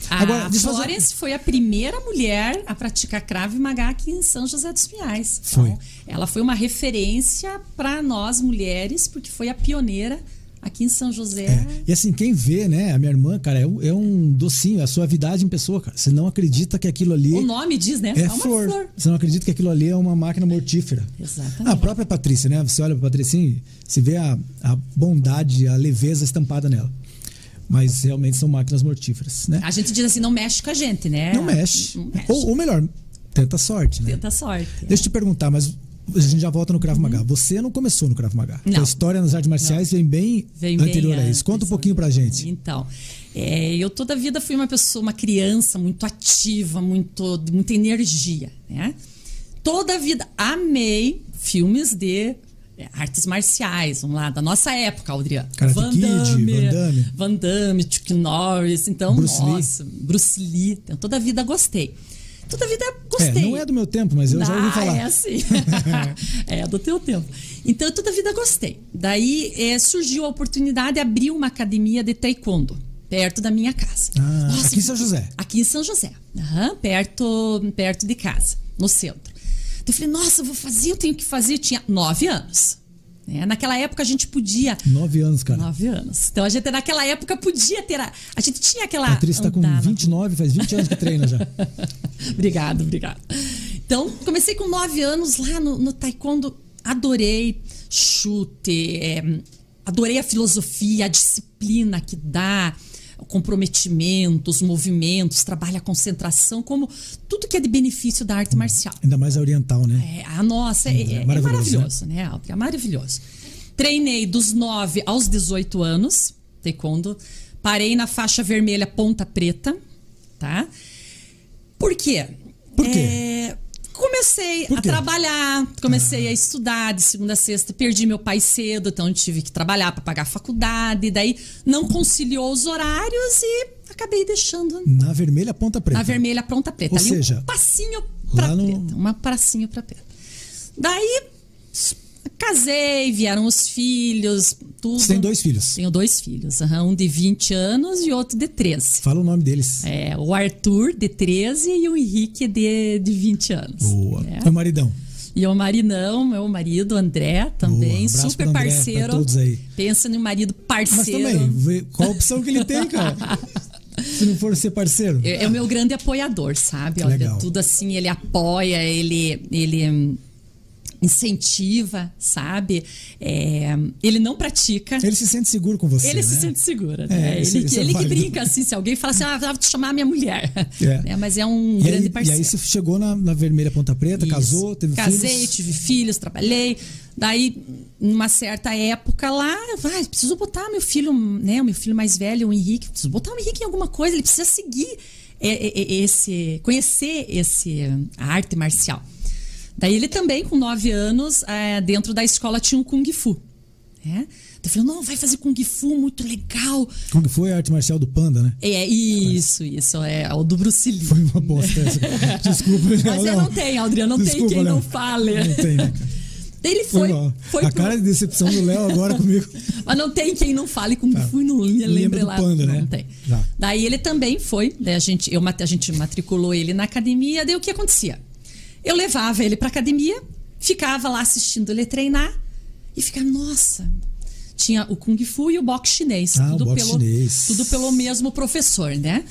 A Agora, deixa eu fazer- Florence foi a primeira mulher a praticar Krav Maga aqui em São José dos Pinhais. Foi. Então, ela foi uma referência para nós mulheres, porque foi a pioneira aqui em São José. É. E assim, quem vê, né, a minha irmã, cara, é um, é um docinho, é a suavidade em pessoa, cara. Você não acredita que aquilo ali O nome diz, né? é uma flor. flor. Você não acredita que aquilo ali é uma máquina mortífera. Exatamente. A própria Patrícia, né? Você olha pra Patrícia e se vê a, a bondade, a leveza estampada nela. Mas realmente são máquinas mortíferas, né? A gente diz assim, não mexe com a gente, né? Não mexe. Não mexe. Ou, ou melhor, tenta sorte, né? Tenta sorte. Deixa eu te perguntar, mas a gente já volta no Krav Maga. Você não começou no Krav Maga. Uhum. Não. A história nas artes marciais vem bem Vem bem anterior a isso. Conta um pouquinho pra gente. Então, é, eu toda a vida fui uma pessoa, uma criança muito ativa, muito, muita energia, né? Toda a vida amei filmes de é, artes marciais, vamos lá, da nossa época, Adriano. Karate Kid, Van Damme. Van Damme, Chuck Norris, então, Bruce Lee. nossa, Bruce Lee. Então, toda a vida gostei. Toda a vida gostei. É, não é do meu tempo, mas eu já ouvi Ah, falar. É assim. é do teu tempo. Então, toda a vida gostei. Daí eh, surgiu a oportunidade de abrir uma academia de taekwondo perto da minha casa. Ah, aqui em São José. Aqui em São José. Aham, perto, perto de casa, no centro. Eu falei, nossa, eu vou fazer, eu tenho que fazer. Eu tinha nove anos. né? Naquela época a gente podia. Nove anos, cara. Nove anos. Então a gente naquela época podia ter. A, a gente tinha aquela. A Patrícia tá com andar na 29, faz 20 anos que treina já. obrigado, obrigado. Então, comecei com nove anos lá no, no taekwondo. Adorei chute, é, adorei a filosofia, a disciplina que dá, o comprometimento, os movimentos, trabalha a concentração, como tudo que é de benefício da arte marcial. Ainda mais a oriental, né? É, a nossa, é, é- é maravilhoso, maravilhoso, né, Aldri? É maravilhoso. Treinei dos 9 aos 18 anos, taekwondo. Parei na faixa vermelha ponta preta, tá? Por quê? Por quê? É, comecei a trabalhar, comecei a estudar de segunda a sexta, perdi meu pai cedo, então eu tive que trabalhar para pagar a faculdade, daí não conciliou os horários e acabei deixando Na vermelha, ponta preta. a vermelha pronta preta. Ou ali seja, um passinho no- preta. Uma passinho pra preta. Daí casei, vieram os filhos, tudo. Você tem dois filhos. Tenho dois filhos, um de 20 anos e outro de 13. Fala o nome deles. É, o Arthur, de 13, e o Henrique, de, de 20 anos. Boa. É. Meu maridão. E o maridão, meu marido, André, também, abraço super pro André, parceiro. todos aí. Pensa no marido Mas parceiro. também, vê qual a opção que ele tem, cara? Se não for ser parceiro. É, é o meu grande apoiador, sabe? Olha, Legal. tudo assim, ele apoia, ele, ele incentiva, sabe? É, ele não pratica. Ele se sente seguro com você. Ele se né? sente seguro, É, né? ele que, é ele que brinca assim, se alguém fala assim, ah, vou te chamar minha mulher. É. Né? Mas é um E grande aí, e parceiro. aí você chegou na, na vermelha ponta preta, Isso. casou, teve Casei, filhos. tive filhos, trabalhei. Daí, numa certa época lá, vai, preciso botar meu filho, né? O meu filho mais velho, o Henrique, preciso botar o Henrique em alguma coisa, ele precisa seguir é, é, esse. conhecer esse a arte marcial. Daí ele também, com nove anos, é, dentro da escola tinha um Kung Fu. Né? Eu falei, não, vai fazer Kung Fu, muito legal. Kung Fu é a arte marcial do panda, né? É, isso, isso, é o do Bruce Lee. Foi uma bosta essa. Desculpa, Mas eu não tenho, Adriano, não Desculpa, tem quem Léo. não fale. Não tem, né? Ele foi. mal. foi a pro- cara de decepção do Léo agora comigo. Mas não tem quem não fale Kung Fu e não Lembra lembre do lá. panda, não né? tem. Tá. Daí ele também foi, né? A gente, eu, a gente matriculou ele na academia, daí o que acontecia? Eu levava ele pra academia, ficava lá assistindo ele treinar e ficava, nossa. Tinha o Kung Fu e o boxe chinês. Ah, tudo, boxe pelo, chinês. tudo pelo mesmo professor, né?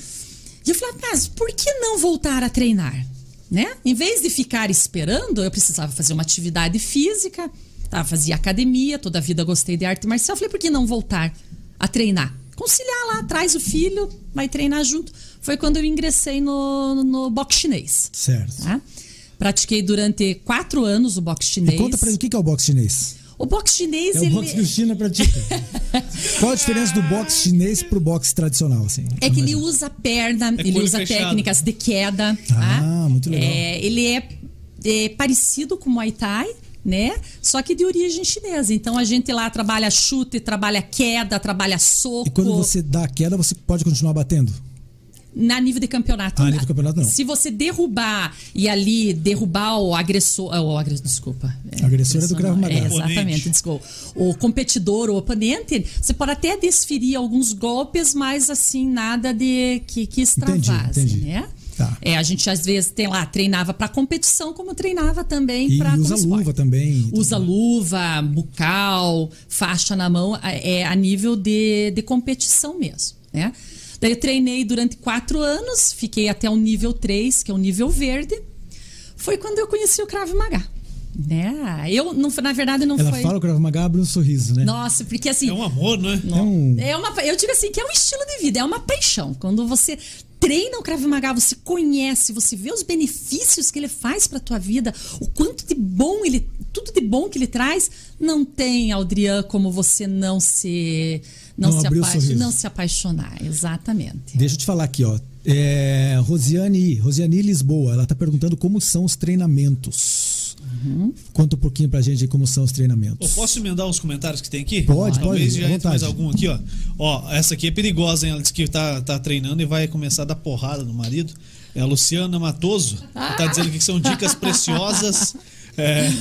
E eu falava, mas por que não voltar a treinar? Né? Em vez de ficar esperando, eu precisava fazer uma atividade física, tá? fazia academia, toda a vida gostei de arte marcial. Falei, por que não voltar a treinar? Conciliar lá, traz o filho, vai treinar junto. Foi quando eu ingressei no, no boxe chinês. Certo. Tá? Pratiquei durante quatro anos o boxe E chinês. conta pra gente o que é o boxe chinês. O boxe chinês, É o ele... boxe que o China pratica. Qual a diferença do boxe chinês pro boxe tradicional, assim? É que ele usa perna, ele com olho usa fechado. técnicas de queda. Ah, tá? muito legal. É, ele é, é parecido com o Muay Thai, né? Só que de origem chinesa. Então a gente lá trabalha chute, trabalha queda, trabalha soco. E quando você dá a queda, você pode continuar batendo? Na nível de campeonato. Ah, nível de campeonato, não. Se você derrubar e ali derrubar o agressor. ah, O agressor desculpa. O agressor é do Krav não. Maga. É, exatamente, desculpa. O competidor, o oponente, você pode até desferir alguns golpes, mas assim, nada de que, que extravase, entendi. né? Tá. É, a gente às vezes tem lá, treinava para competição, como treinava também para usa luva também. Usa luva, bucal, faixa na mão, a- é a nível de, de competição mesmo, né? Daí eu treinei durante quatro anos, fiquei até o nível 3, que é o nível verde. Foi quando eu conheci o Krav Maga, né? Eu, não, na verdade, não Ela foi... fala o Krav Maga, abre um sorriso, né? Nossa, porque assim... É um amor, né? É um... É uma, eu digo assim, que é um estilo de vida, é uma paixão. Quando você treina o Krav Maga, você conhece, você vê os benefícios que ele faz para tua vida, o quanto de bom ele, tudo de bom que ele traz, não tem, Aldrian, como você não se não, Não se, apa- não se apaixonar, exatamente. Deixa eu te falar aqui, ó. É, Rosiane, Rosiane Lisboa, ela tá perguntando como são os treinamentos. Uhum. Conta um pouquinho pra gente aí como são os treinamentos. Eu posso emendar os comentários que tem aqui? Pode, Talvez pode, já entre mais algum aqui, ó. Ó, essa aqui é perigosa, hein? Ela disse que tá, tá treinando e vai começar a dar porrada no marido. É a Luciana Matoso, que tá dizendo aqui que são dicas preciosas. é,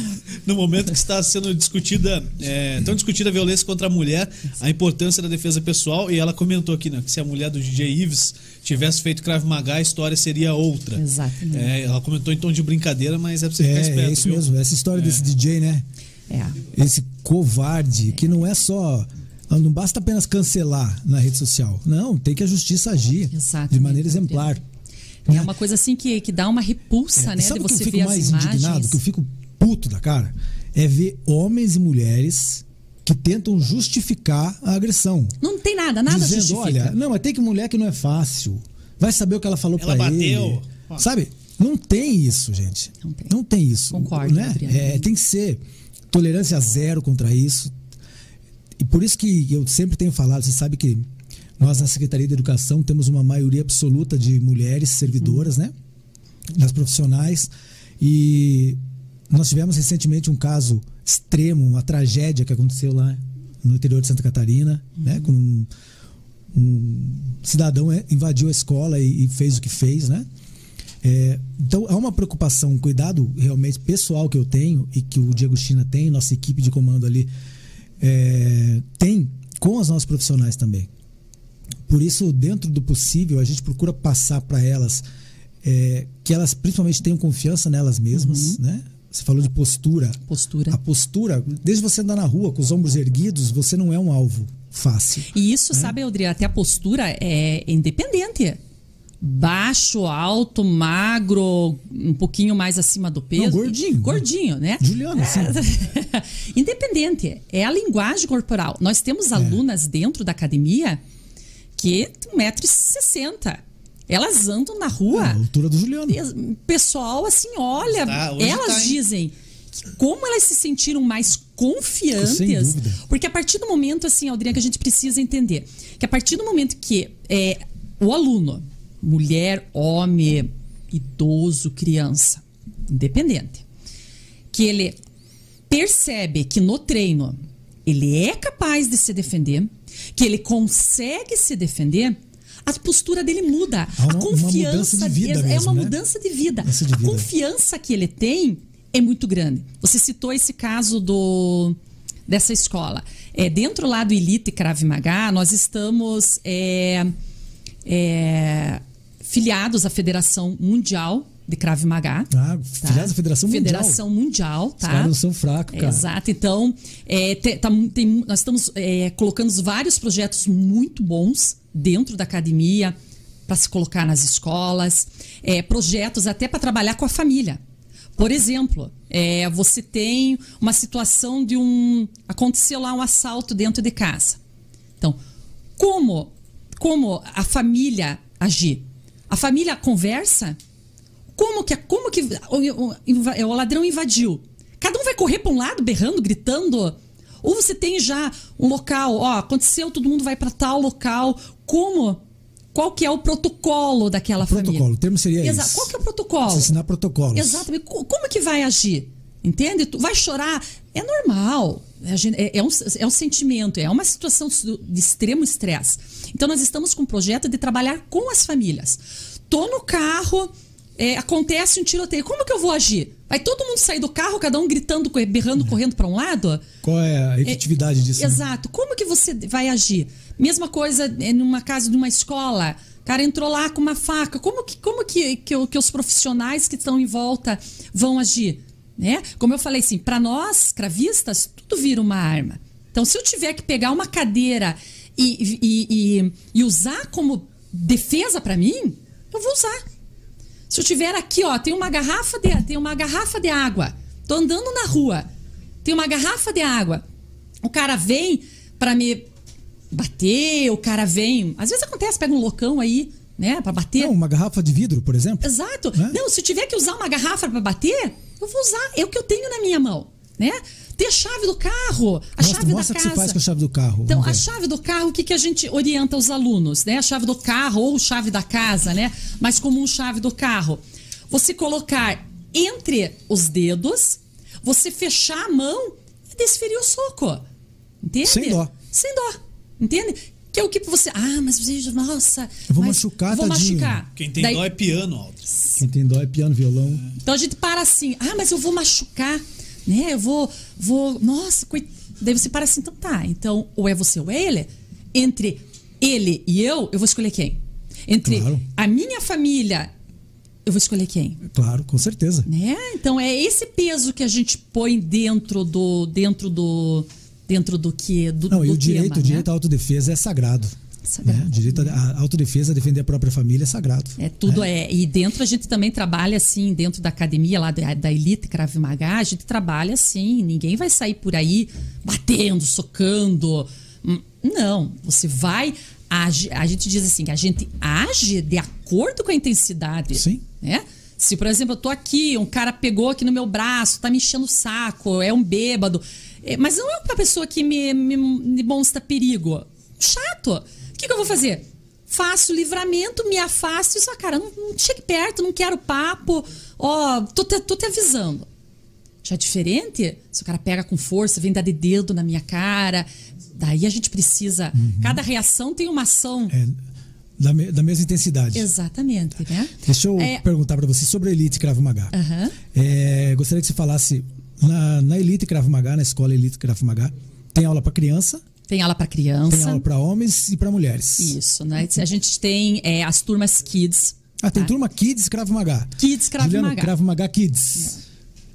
no momento que está sendo discutida, é, tão discutida a violência contra a mulher, a importância da defesa pessoal, e ela comentou aqui, né, que se a mulher do DJ Ives tivesse feito Krav Maga, a história seria outra. Exatamente. É, ela comentou em tom de brincadeira, mas é pra você ficar É, esperto. é isso viu? mesmo. Essa história desse DJ, né? É. Esse covarde, que não é só. Não basta apenas cancelar na rede social. Não, tem que a justiça agir Exatamente, de maneira exemplar. É uma coisa assim que, que dá uma repulsa, É, né? sabe De o que eu você fico ver mais as imagens. indignado, que eu fico puto da cara? É ver homens e mulheres que tentam justificar a agressão. Não tem nada, nada dizendo, justifica. olha, não, mas tem que mulher que não é fácil. Vai saber o que ela falou Ela pra bateu. ele. Ó. Sabe? Não tem isso, gente. Não tem. isso. Concordo, né? Adriano. É, tem que ser tolerância zero contra isso. E por isso que eu sempre tenho falado, você sabe que nós na Secretaria de Educação temos uma maioria absoluta de mulheres servidoras, né? Das profissionais. E nós tivemos recentemente um caso extremo, uma tragédia que aconteceu lá no interior de Santa Catarina, né? Com um, um cidadão é, invadiu a escola e, e fez o que fez, né? É, então há uma preocupação, um cuidado realmente pessoal que eu tenho e que o Diego China tem, nossa equipe de comando ali é, tem com as nossas profissionais também. Por isso, dentro do possível, a gente procura passar para elas é, que elas principalmente tenham confiança nelas mesmas, né? Você falou de postura. Postura. A postura, desde você andar na rua com os ombros erguidos, você não é um alvo fácil. E isso, sabe, Audrey, até a postura é independente. Baixo, alto, magro, um pouquinho mais acima do peso. Não, gordinho. Gordinho, né? Juliana, sim. Independente. É a linguagem corporal. Nós É. temos alunas dentro da academia que tem 1,60m. Elas andam na rua. É, a altura do Juliano. O pessoal, assim, olha, Tá, elas tá, dizem que como elas se sentiram mais confiantes. Porque a partir do momento, assim, Aldrinha, que a gente precisa entender que a partir do momento que é, o aluno, mulher, homem, idoso, criança, independente, que ele percebe que no treino ele é capaz de se defender, que ele consegue se defender, a postura dele muda. Há uma- a confiança de vida é mesmo, uma né? mudança de vida. De a vida. confiança que ele tem é muito grande. Você citou esse caso do dessa escola. É, dentro lá do Elite Krav Maga, nós estamos é, é, filiados à Federação Mundial de Krav Maga. Ah, tá? filiados à Federação Mundial. Federação Mundial, Os tá? caras não são fracos, cara. Exato. Então, é, te- tá- tem- nós estamos é, colocando vários projetos muito bons dentro da academia para se colocar nas escolas, é, projetos até para trabalhar com a família. Por exemplo, é, você tem uma situação de um aconteceu lá um assalto dentro de casa. Então, como como a família agir? A família conversa? Como que como que o, o- o ladrão invadiu? Cada um vai correr para um lado, berrando, gritando? Ou você tem já um local, ó, aconteceu, todo mundo vai para tal local. Como? Qual que é o protocolo daquela família? Protocolo, o termo seria Exato. Qual que é o protocolo? Se ensinar protocolos. Exatamente. Co- Como que vai agir? Entende? Tu vai chorar. É normal. É, é um, é um sentimento, é uma situação de extremo estresse. Então, nós estamos com um projeto de trabalhar com as famílias. Tô no carro, é, acontece um tiroteio. Como que eu vou agir? Vai todo mundo sair do carro, cada um gritando, berrando, correndo para um lado? Qual é a efetividade disso? né? Exato. Como que você vai agir? Mesma coisa é, numa casa de uma escola. O cara entrou lá com uma faca. Como que, como que, que, que os profissionais que estão em volta vão agir? Né? Como eu falei assim, para nós, cravistas, tudo vira uma arma. Então, se eu tiver que pegar uma cadeira e, e, e, e usar como defesa para mim, eu vou usar. Se eu tiver aqui, ó, tem uma garrafa de, tem uma garrafa de água. Tô andando na rua. Tem uma garrafa de água. O cara vem pra me bater, o cara vem. Às vezes acontece, pega um loucão aí, né, Pra bater. Não, uma garrafa de vidro, por exemplo. Exato. Né? Não, se eu tiver que usar uma garrafa pra bater, eu vou usar. É o que eu tenho na minha mão, né? Tem a chave do carro, a Mostra, chave mostra o da que casa. você faz com a chave do carro. Então, a chave do carro, o que, que a gente orienta os alunos, né? A chave do carro ou chave da casa, né? Mais comum chave do carro. Você colocar entre os dedos, você fechar a mão e desferir o soco. Entende? Sem dó. Sem dó. Entende? Que é o que você. Ah, mas você. Nossa. Eu vou mas machucar, Vou tadinho. machucar. Quem tem Daí- dó é piano, Aldris. Quem tem dó é piano, violão. então a gente para assim, ah, mas eu vou machucar, né? Eu vou, vou, nossa, coi... daí você para assim, então tá. Então, ou é você ou é ele. Entre ele e eu, eu vou escolher quem? Entre Claro. a minha família, eu vou escolher quem? Claro, com certeza. Né? Então é esse peso que a gente põe dentro do dentro do dentro do que do, Não, e do o direito, tema, o direito né? à autodefesa é sagrado. Sagrado. né? Direito à autodefesa, defender a própria família é sagrado. É tudo é. E dentro a gente também trabalha assim, dentro da academia lá da, da Elite Krav Maga, a gente trabalha assim. Ninguém vai sair por aí batendo, socando. Hum, Não, você vai. age- a gente diz assim, que a gente age de acordo com a intensidade. Sim. Né? Se, por exemplo, eu tô aqui, um cara pegou aqui no meu braço, tá me enchendo o saco, é um bêbado. É, mas não é uma pessoa que me, me, me demonstra perigo. Chato. O que, que eu vou fazer? Faço livramento, me afasto e só, cara, não, não chegue perto, não quero papo. Ó, tô, te, tô te avisando. Já é diferente, se o cara pega com força, vem dar de dedo na minha cara. Daí a gente precisa. Cada reação tem uma ação. É, da, me- da mesma intensidade. Exatamente, né? Deixa eu É. perguntar para você sobre a Elite Krav Maga. Aham. É, gostaria que você falasse na, na Elite Krav Maga, na escola Elite Krav Maga, tem aula para criança, Tem aula para criança. tem aula para homens e para mulheres. Isso, né? A gente tem é, as turmas Kids. Ah, tem tá? turma Kids Krav Maga. Kids Krav Juliano, Maga. Krav Maga Kids.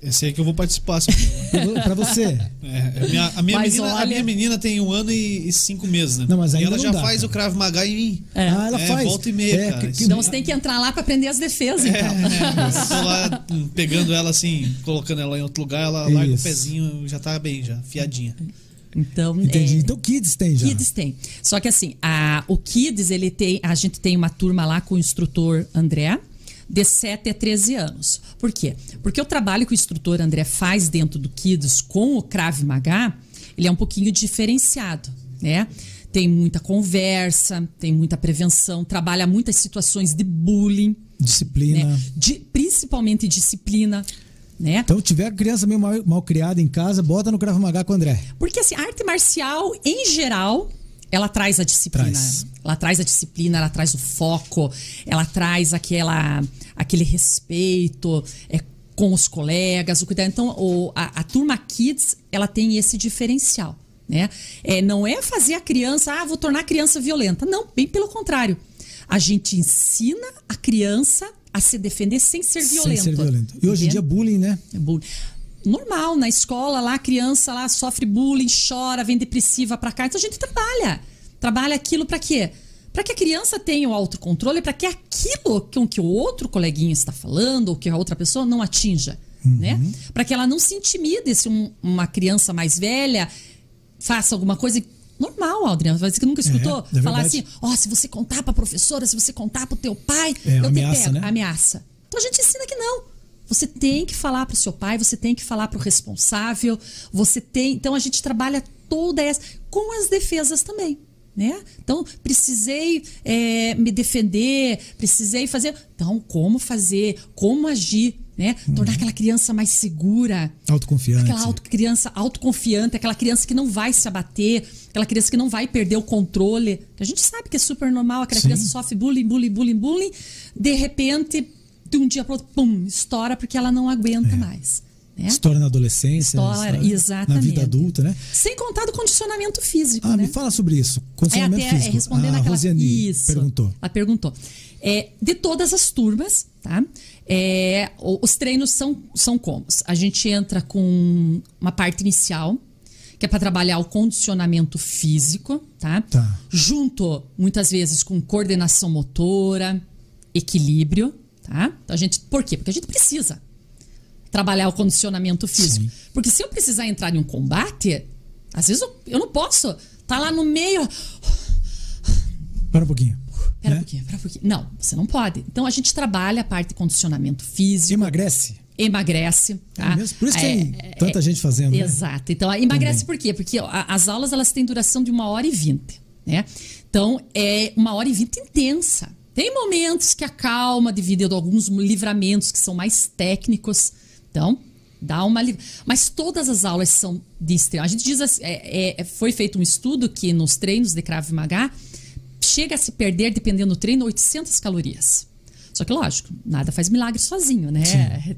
Esse aí que eu vou participar. Para você. É, a, minha, a, minha menina, a olha- minha menina tem um ano e, e cinco meses, né? Não, mas e ainda ela não já dá, faz cara. o Krav Maga em mim. É. Ah, ela É, faz. volta e meia, É, cara. que- que- Então você tem que entrar lá para aprender as defesas, então. É, tô lá pegando ela assim, colocando ela em outro lugar, ela larga o Isso. pezinho, já tá bem, já, fiadinha. Então, Entendi. é, Então Kids tem já. Kids tem. Só que assim, a, o Kids, ele tem. A gente tem uma turma lá com o instrutor André, de 7 a 13 anos. Por quê? Porque o trabalho que o instrutor André faz dentro do Kids com o Krav Maga, ele é um pouquinho diferenciado, né? Tem muita conversa, tem muita prevenção, trabalha muitas situações de bullying, Disciplina. né? De- principalmente disciplina. Né? Então, tiver criança meio mal, mal criada em casa, bota no Krav Maga com o André. Porque assim, a arte marcial, em geral, ela traz a disciplina. Traz. Ela traz a disciplina, ela traz o foco, ela traz aquela, aquele respeito é, com os colegas, o cuidado. Então, o, a, a turma Kids, ela tem esse diferencial. Né? É, não é fazer a criança, ah, vou tornar a criança violenta. Não, bem pelo contrário. A gente ensina a criança a se defender sem ser violento. Sem ser violento. E hoje em dia, bullying, né? É bullying. Normal, na escola lá, a criança lá sofre bullying, chora, vem depressiva pra cá. Então a gente trabalha. Trabalha aquilo pra quê? Pra que a criança tenha o autocontrole, pra que aquilo com que o outro coleguinha está falando, ou que a outra pessoa não atinja. Né? Pra que ela não se intimide se um- uma criança mais velha faça alguma coisa normal, Adriana. Você que nunca escutou é falar verdade. assim: ó, se você contar pra professora, se você contar pro teu pai, É, eu ameaça, te pego. né? Ameaça. Então a gente ensina que não. Você tem que falar pro seu pai, você tem que falar pro responsável, você tem. Então a gente trabalha toda essa com as defesas também. Né? Então, precisei é, me defender, precisei fazer. Então, como fazer, como agir, né? Tornar aquela criança mais segura, Autoconfiante. Aquela auto- criança autoconfiante, aquela criança que não vai se abater, aquela criança que não vai perder o controle. A gente sabe que é super normal, aquela Sim. criança sofre bullying, bullying, bullying, bullying. De repente, de um dia para outro, pum, estoura porque ela não aguenta mais. Né? Estoura na adolescência. Exatamente. Na vida adulta, né? Sem contar do condicionamento físico. Ah, né? me fala sobre isso. É Condicionamento até é, físico. respondendo a aquela Rosiane isso, perguntou. Ela perguntou. É, de todas as turmas, tá? É, os treinos são, são como? A gente entra com uma parte inicial, que é para trabalhar o condicionamento físico, tá? Tá. Junto, muitas vezes, com coordenação motora, equilíbrio, tá? Então a gente, por quê? Porque a gente precisa trabalhar o condicionamento físico. Sim. Porque se eu precisar entrar em um combate, às vezes eu, eu não posso tá lá no meio. Para um pouquinho. Pera né? um pouquinho, pera um pouquinho. Não, você não pode. Então a gente trabalha a parte de condicionamento físico, Emagrece. emagrece, tá? É? Por isso que É, tem tanta gente fazendo. né? Exato. Então, emagrece por quê? Porque as aulas elas têm duração de uma hora e vinte, né? Então, é uma hora e vinte intensa. Tem momentos que acalma devido a alguns livramentos que são mais técnicos. Então, dá uma... Mas todas as aulas são de extremo. A gente diz assim, é- é- foi feito um estudo que nos treinos de Krav Maga chega a se perder, dependendo do treino, 800 calorias. Só que, lógico, nada faz milagre sozinho, né?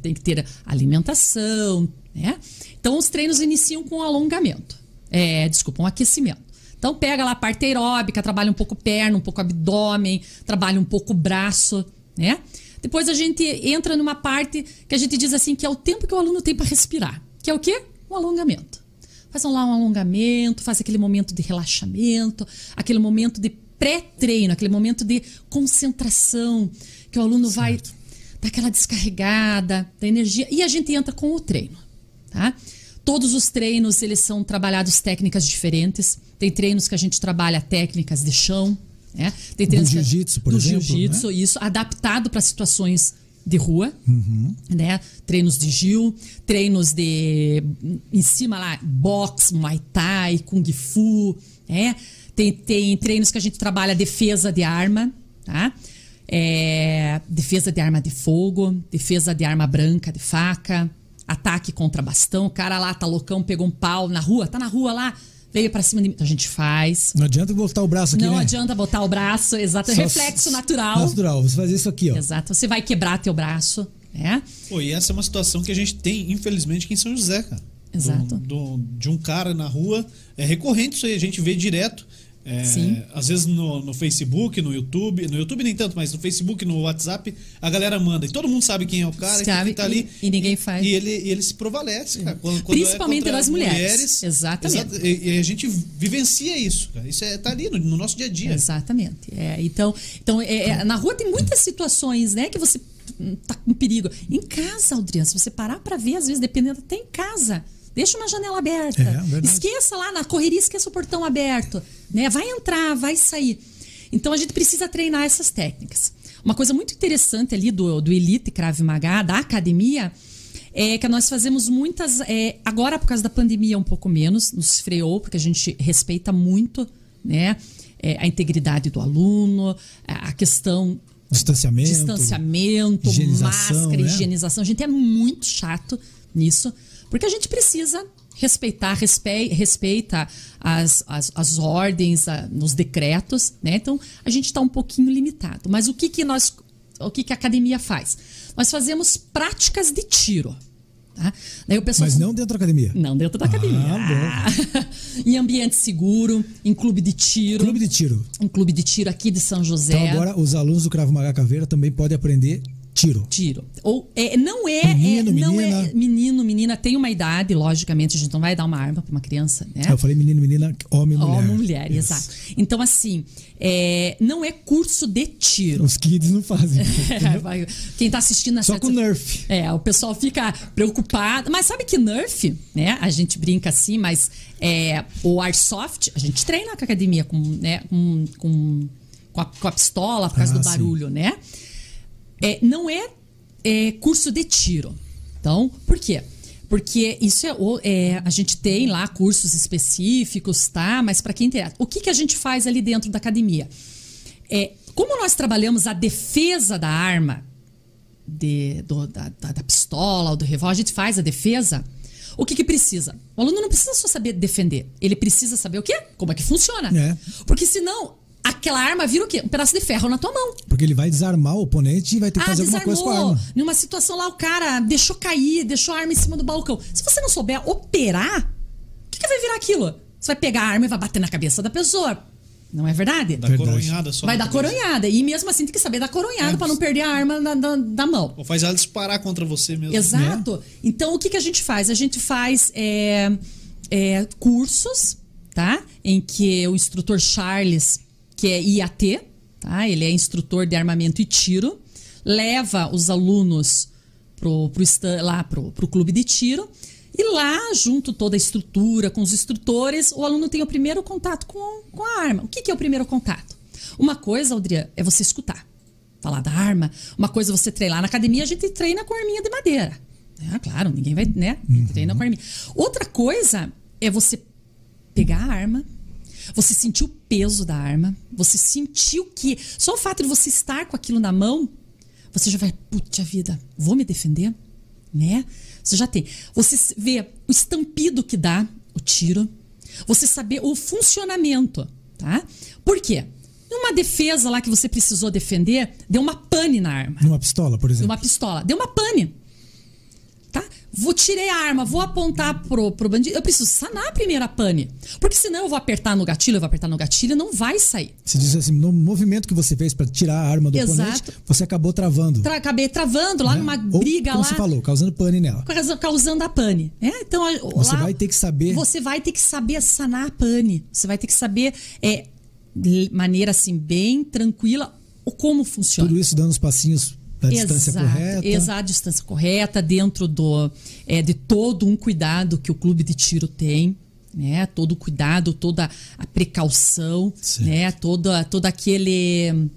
Tem que ter alimentação, né? Então, os treinos iniciam com alongamento. É, desculpa, um aquecimento. Então, pega lá a parte aeróbica, trabalha um pouco perna, um pouco abdômen, trabalha um pouco braço, né? Depois a gente entra numa parte que a gente diz assim, que é o tempo que o aluno tem para respirar. Que é o quê? Um alongamento. Faz lá um alongamento, faz aquele momento de relaxamento, aquele momento de pré-treino, aquele momento de concentração, que o aluno vai dar aquela descarregada da energia. E a gente entra com o treino, tá? Todos os treinos, eles são trabalhados técnicas diferentes. Tem treinos que a gente trabalha técnicas de chão, né? Tem treinos que- jiu-jitsu, por do exemplo, jiu-jitsu, né? isso, adaptado para situações de rua, Uhum. né? Treinos de Gil, treinos de em cima lá, boxe, muay thai, kung fu, né? Tem, tem treinos que a gente trabalha defesa de arma, tá? É, defesa de arma de fogo, defesa de arma branca, de faca, ataque contra bastão. O cara lá tá loucão, pegou um pau na rua, tá na rua lá, veio pra cima de mim. Então a gente faz. Não adianta botar o braço aqui, Não né? adianta botar o braço, exato, é Só- reflexo natural. Natural. Você faz isso aqui, ó. Exato, você vai quebrar teu braço, né? Pô, e essa é uma situação que a gente tem, infelizmente, aqui em São José, cara. Exato. Do- do- de um cara na rua. É recorrente isso aí, a gente vê direto. É, Sim. Às vezes no, no Facebook, no YouTube, no YouTube nem tanto, mas no Facebook, no WhatsApp, a galera manda. E todo mundo sabe quem é o cara, Sabe, que tá ali. e- e ninguém faz. E ele, e ele se prevalece, cara. Quando, quando é Principalmente contra das mulheres. Exatamente. Exato, e, e a gente vivencia isso, cara. Isso é, tá ali no, no nosso dia a dia. Exatamente. É, então, então é, é, na rua tem muitas situações, né, que você hum, tá com perigo. Em casa, Aldriana, se você parar para ver, às vezes, dependendo, até em casa. Deixa uma janela aberta. É, esqueça lá na correria, esqueça o portão aberto. Né? Vai entrar, vai sair. Então a gente precisa treinar essas técnicas. Uma coisa muito interessante ali do, do Elite Krav Maga, da academia, é que nós fazemos muitas. é, agora, por causa da pandemia, um pouco menos, nos freou, porque a gente respeita muito né, é, a integridade do aluno, a a questão Distanciamento. distanciamento, higienização, máscara, né? higienização. A gente é muito chato nisso, porque a gente precisa respeitar, respe- respeita as, as, as ordens, a- nos decretos, né? Então a gente está um pouquinho limitado. Mas o que que nós, o que que a academia faz? Nós fazemos práticas de tiro, tá? Daí o pessoal Mas não dentro da academia. não dentro da academia. Ah, em ambiente seguro, em clube de tiro. Clube de tiro. Um clube de tiro aqui de São José. Então agora os alunos do Cravo Maga Caveira também podem aprender tiro. Tiro. Ou é, não é, Menino, é, não menina. é menino, menina tem uma idade, logicamente a gente não vai dar uma arma para uma criança, né? Eu falei menino, menina, homem, mulher. Homem, mulher, Isso. exato. Então assim, é, não é curso de tiro. Os kids não fazem. É, Quem tá assistindo Só nessa com Nerf. É, o pessoal fica preocupado. Mas sabe que Nerf, né? A gente brinca assim, mas é, o Airsoft, a gente treina com a academia com, né, com, com, com, a, com a pistola por causa Ah, do sim. barulho, né? É, não é, é curso de tiro. Então, por quê? Porque isso é, é, a gente tem lá cursos específicos, tá? Mas para quem interessa, o que, que a gente faz ali dentro da academia? É, como nós trabalhamos a defesa da arma, de- do- da, da- da pistola ou do revólver, a gente faz a defesa. O que, que precisa? O aluno não precisa só saber defender. Ele precisa saber o quê? Como é que funciona. É. Porque senão, aquela arma vira o quê? Um pedaço de ferro na tua mão. Porque ele vai desarmar o oponente e vai ter que Ah, fazer alguma coisa com a desarmou. arma. Numa situação lá, o cara deixou cair, deixou a arma em cima do balcão. Se você não souber operar, o que, que vai virar aquilo? Você vai pegar a arma e vai bater na cabeça da pessoa. Não é verdade? Dá Verdade. coronhada só. vai dar cabeça. coronhada. E mesmo assim tem que saber dar coronhada É. pra não perder a arma na- da- da mão. Ou faz ela disparar contra você mesmo. Exato. Então, o que, que a gente faz? A gente faz é, é, cursos, tá? Em que o instrutor Charles, que é IAT, tá? Ele é instrutor de armamento e tiro, leva os alunos pro, pro, lá pro, pro clube de tiro. E lá, junto toda a estrutura, com os instrutores, o aluno tem o primeiro contato com, com a arma. O que, que é o primeiro contato? Uma coisa, Adriana, é você escutar falar da arma. Uma coisa é você treinar na academia, a gente treina com arminha de madeira. É, claro, ninguém vai, né? Treina com arminha. Outra coisa é você pegar a arma, você sentir o peso da arma, você sentir o que. Só o fato de você estar com aquilo na mão, você já vai, putz, vida, vou me defender? Né? Você já tem. Você vê o estampido que dá o tiro, você saber o funcionamento, tá? Por quê? Numa defesa lá que você precisou defender, deu uma pane na arma. Numa pistola, por Deu exemplo. uma pistola. Deu uma pane. Vou tirei a arma, vou apontar pro, pro bandido. Eu preciso sanar a primeira pane. Porque senão eu vou apertar no gatilho, eu vou apertar no gatilho e não vai sair. Se diz assim, no movimento que você fez para tirar a arma do Exato. oponente, você acabou travando. Tra acabei travando lá né? numa Ou, briga como lá. você falou, causando pane nela. causa- Causando a pane. É, então, Você lá- vai ter que saber. Você vai ter que saber sanar a pane. Você vai ter que saber, é, de maneira assim, bem tranquila, como funciona. Tudo isso dando os passinhos da distância correta. Exato, a distância correta, dentro do, é, de todo um cuidado que o clube de tiro tem. Né, todo o cuidado, toda a precaução, né, toda, todo aquele.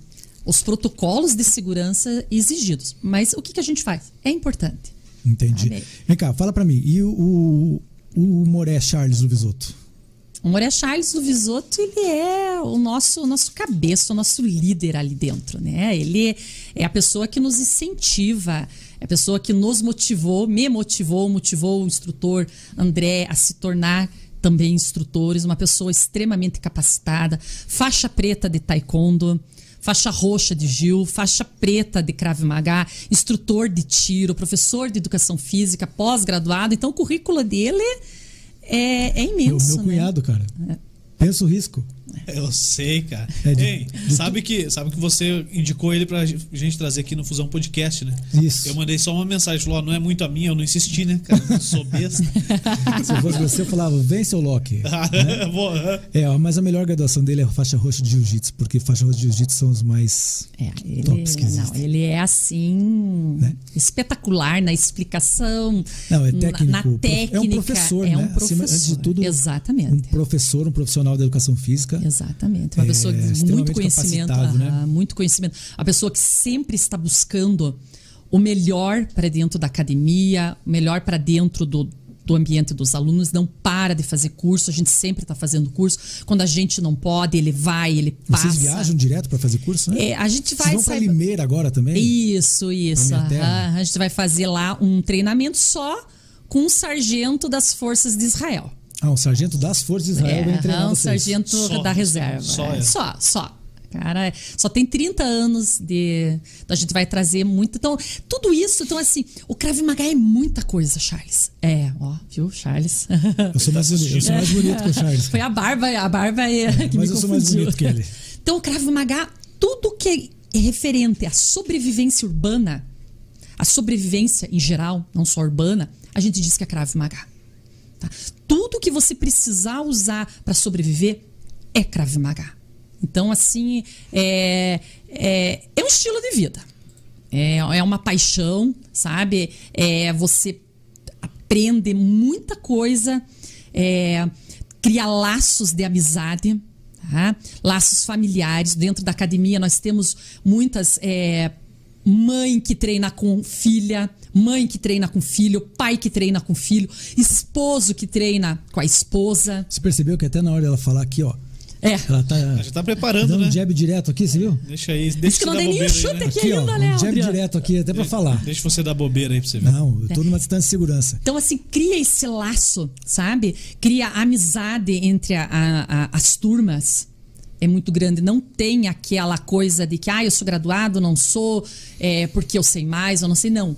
os protocolos de segurança exigidos. Mas o que, que a gente faz? É importante. Entendi. Amém. Vem cá, fala pra mim. E o, o, o Moré Charles do Visoto? O Moreira Charles do Visoto, ele é o nosso, o nosso cabeça, o nosso líder ali dentro, né? Ele é a pessoa que nos incentiva, é a pessoa que nos motivou, me motivou, motivou o instrutor André a se tornar também instrutores, uma pessoa extremamente capacitada, faixa preta de taekwondo, faixa roxa de Gil, faixa preta de Krav Maga, instrutor de tiro, professor de educação física, pós-graduado. Então o currículo dele é, é imenso. meu né? cunhado, cara. Pensa o risco. Eu sei, cara. É de- Ei, sabe que, sabe que você indicou ele pra gente trazer aqui no Fusão Podcast, né? Isso. Eu mandei só uma mensagem, falou, ó, não é muito a minha, eu não insisti, né, cara? Eu sou besta. Se eu fosse você, eu falava, vem seu Loki. Vou, aham. É, ó, mas a melhor graduação dele é a faixa roxa de jiu-jitsu, porque faixa roxa de jiu-jitsu são os mais É, ele, tops que não, existem. ele é assim Né? espetacular na explicação, Não, é na- técnico. na, prof- técnica. é um professor, é né? um Acima- professor. antes de tudo, Exatamente. Um professor, um profissional da educação física. Exatamente. Uma É, pessoa de muito conhecimento. né? aham, Muito conhecimento. A pessoa que sempre está buscando o melhor para dentro da academia, o melhor para dentro do, do ambiente dos alunos, não para de fazer curso, a gente sempre está fazendo curso. Quando a gente não pode, ele vai, ele passa. Vocês viajam direto para fazer curso, né? É, a gente vai. Vocês vão para Limeira agora também? Isso, isso. A gente vai fazer lá um treinamento só com um sargento das forças de Israel. Ah, um sargento das forças de Israel é, vai treinar um sargento Só, da reserva. só é. é. só, só. Cara, é- só tem 30 anos de. A gente vai trazer muito. Então, tudo isso, então, assim, o Krav Maga é muita coisa, Charles. É, ó, viu, Charles? Eu sou mais, bonito, eu sou mais bonito que o Charles. Foi a barba, a barba é, que Mas me eu sou mais confundiu. bonito que ele. Então, o Krav Maga, tudo que é referente à sobrevivência urbana, a sobrevivência em geral, não só urbana, a gente diz que é Krav Maga. Tá? Tudo que você precisar usar para sobreviver é Krav Maga. Então, assim, é, é, é um estilo de vida. É, é uma paixão, sabe? É, você aprende muita coisa, é, cria laços de amizade, tá? laços familiares. Dentro da academia nós temos muitas. É, mãe que treina com filha, mãe que treina com filho, pai que treina com filho, esposo que treina com a esposa. Você percebeu que até na hora dela falar aqui, ó. É. Ela tá Já tá preparando, dando né? um jab direto aqui, você viu? Deixa aí. Deixa Diz que não dei aí, chute né? aqui Aqui, ó. ainda, né, Um jab Adriano? direto aqui, até pra falar. Deixa você dar bobeira aí pra você ver. Não, eu tô numa distância de segurança. Então, assim, cria esse laço, sabe? Cria amizade entre a- a- a- as turmas. É muito grande. Não tem aquela coisa de que, ah, eu sou graduado, não sou, é, porque eu sei mais, eu não sei. Não.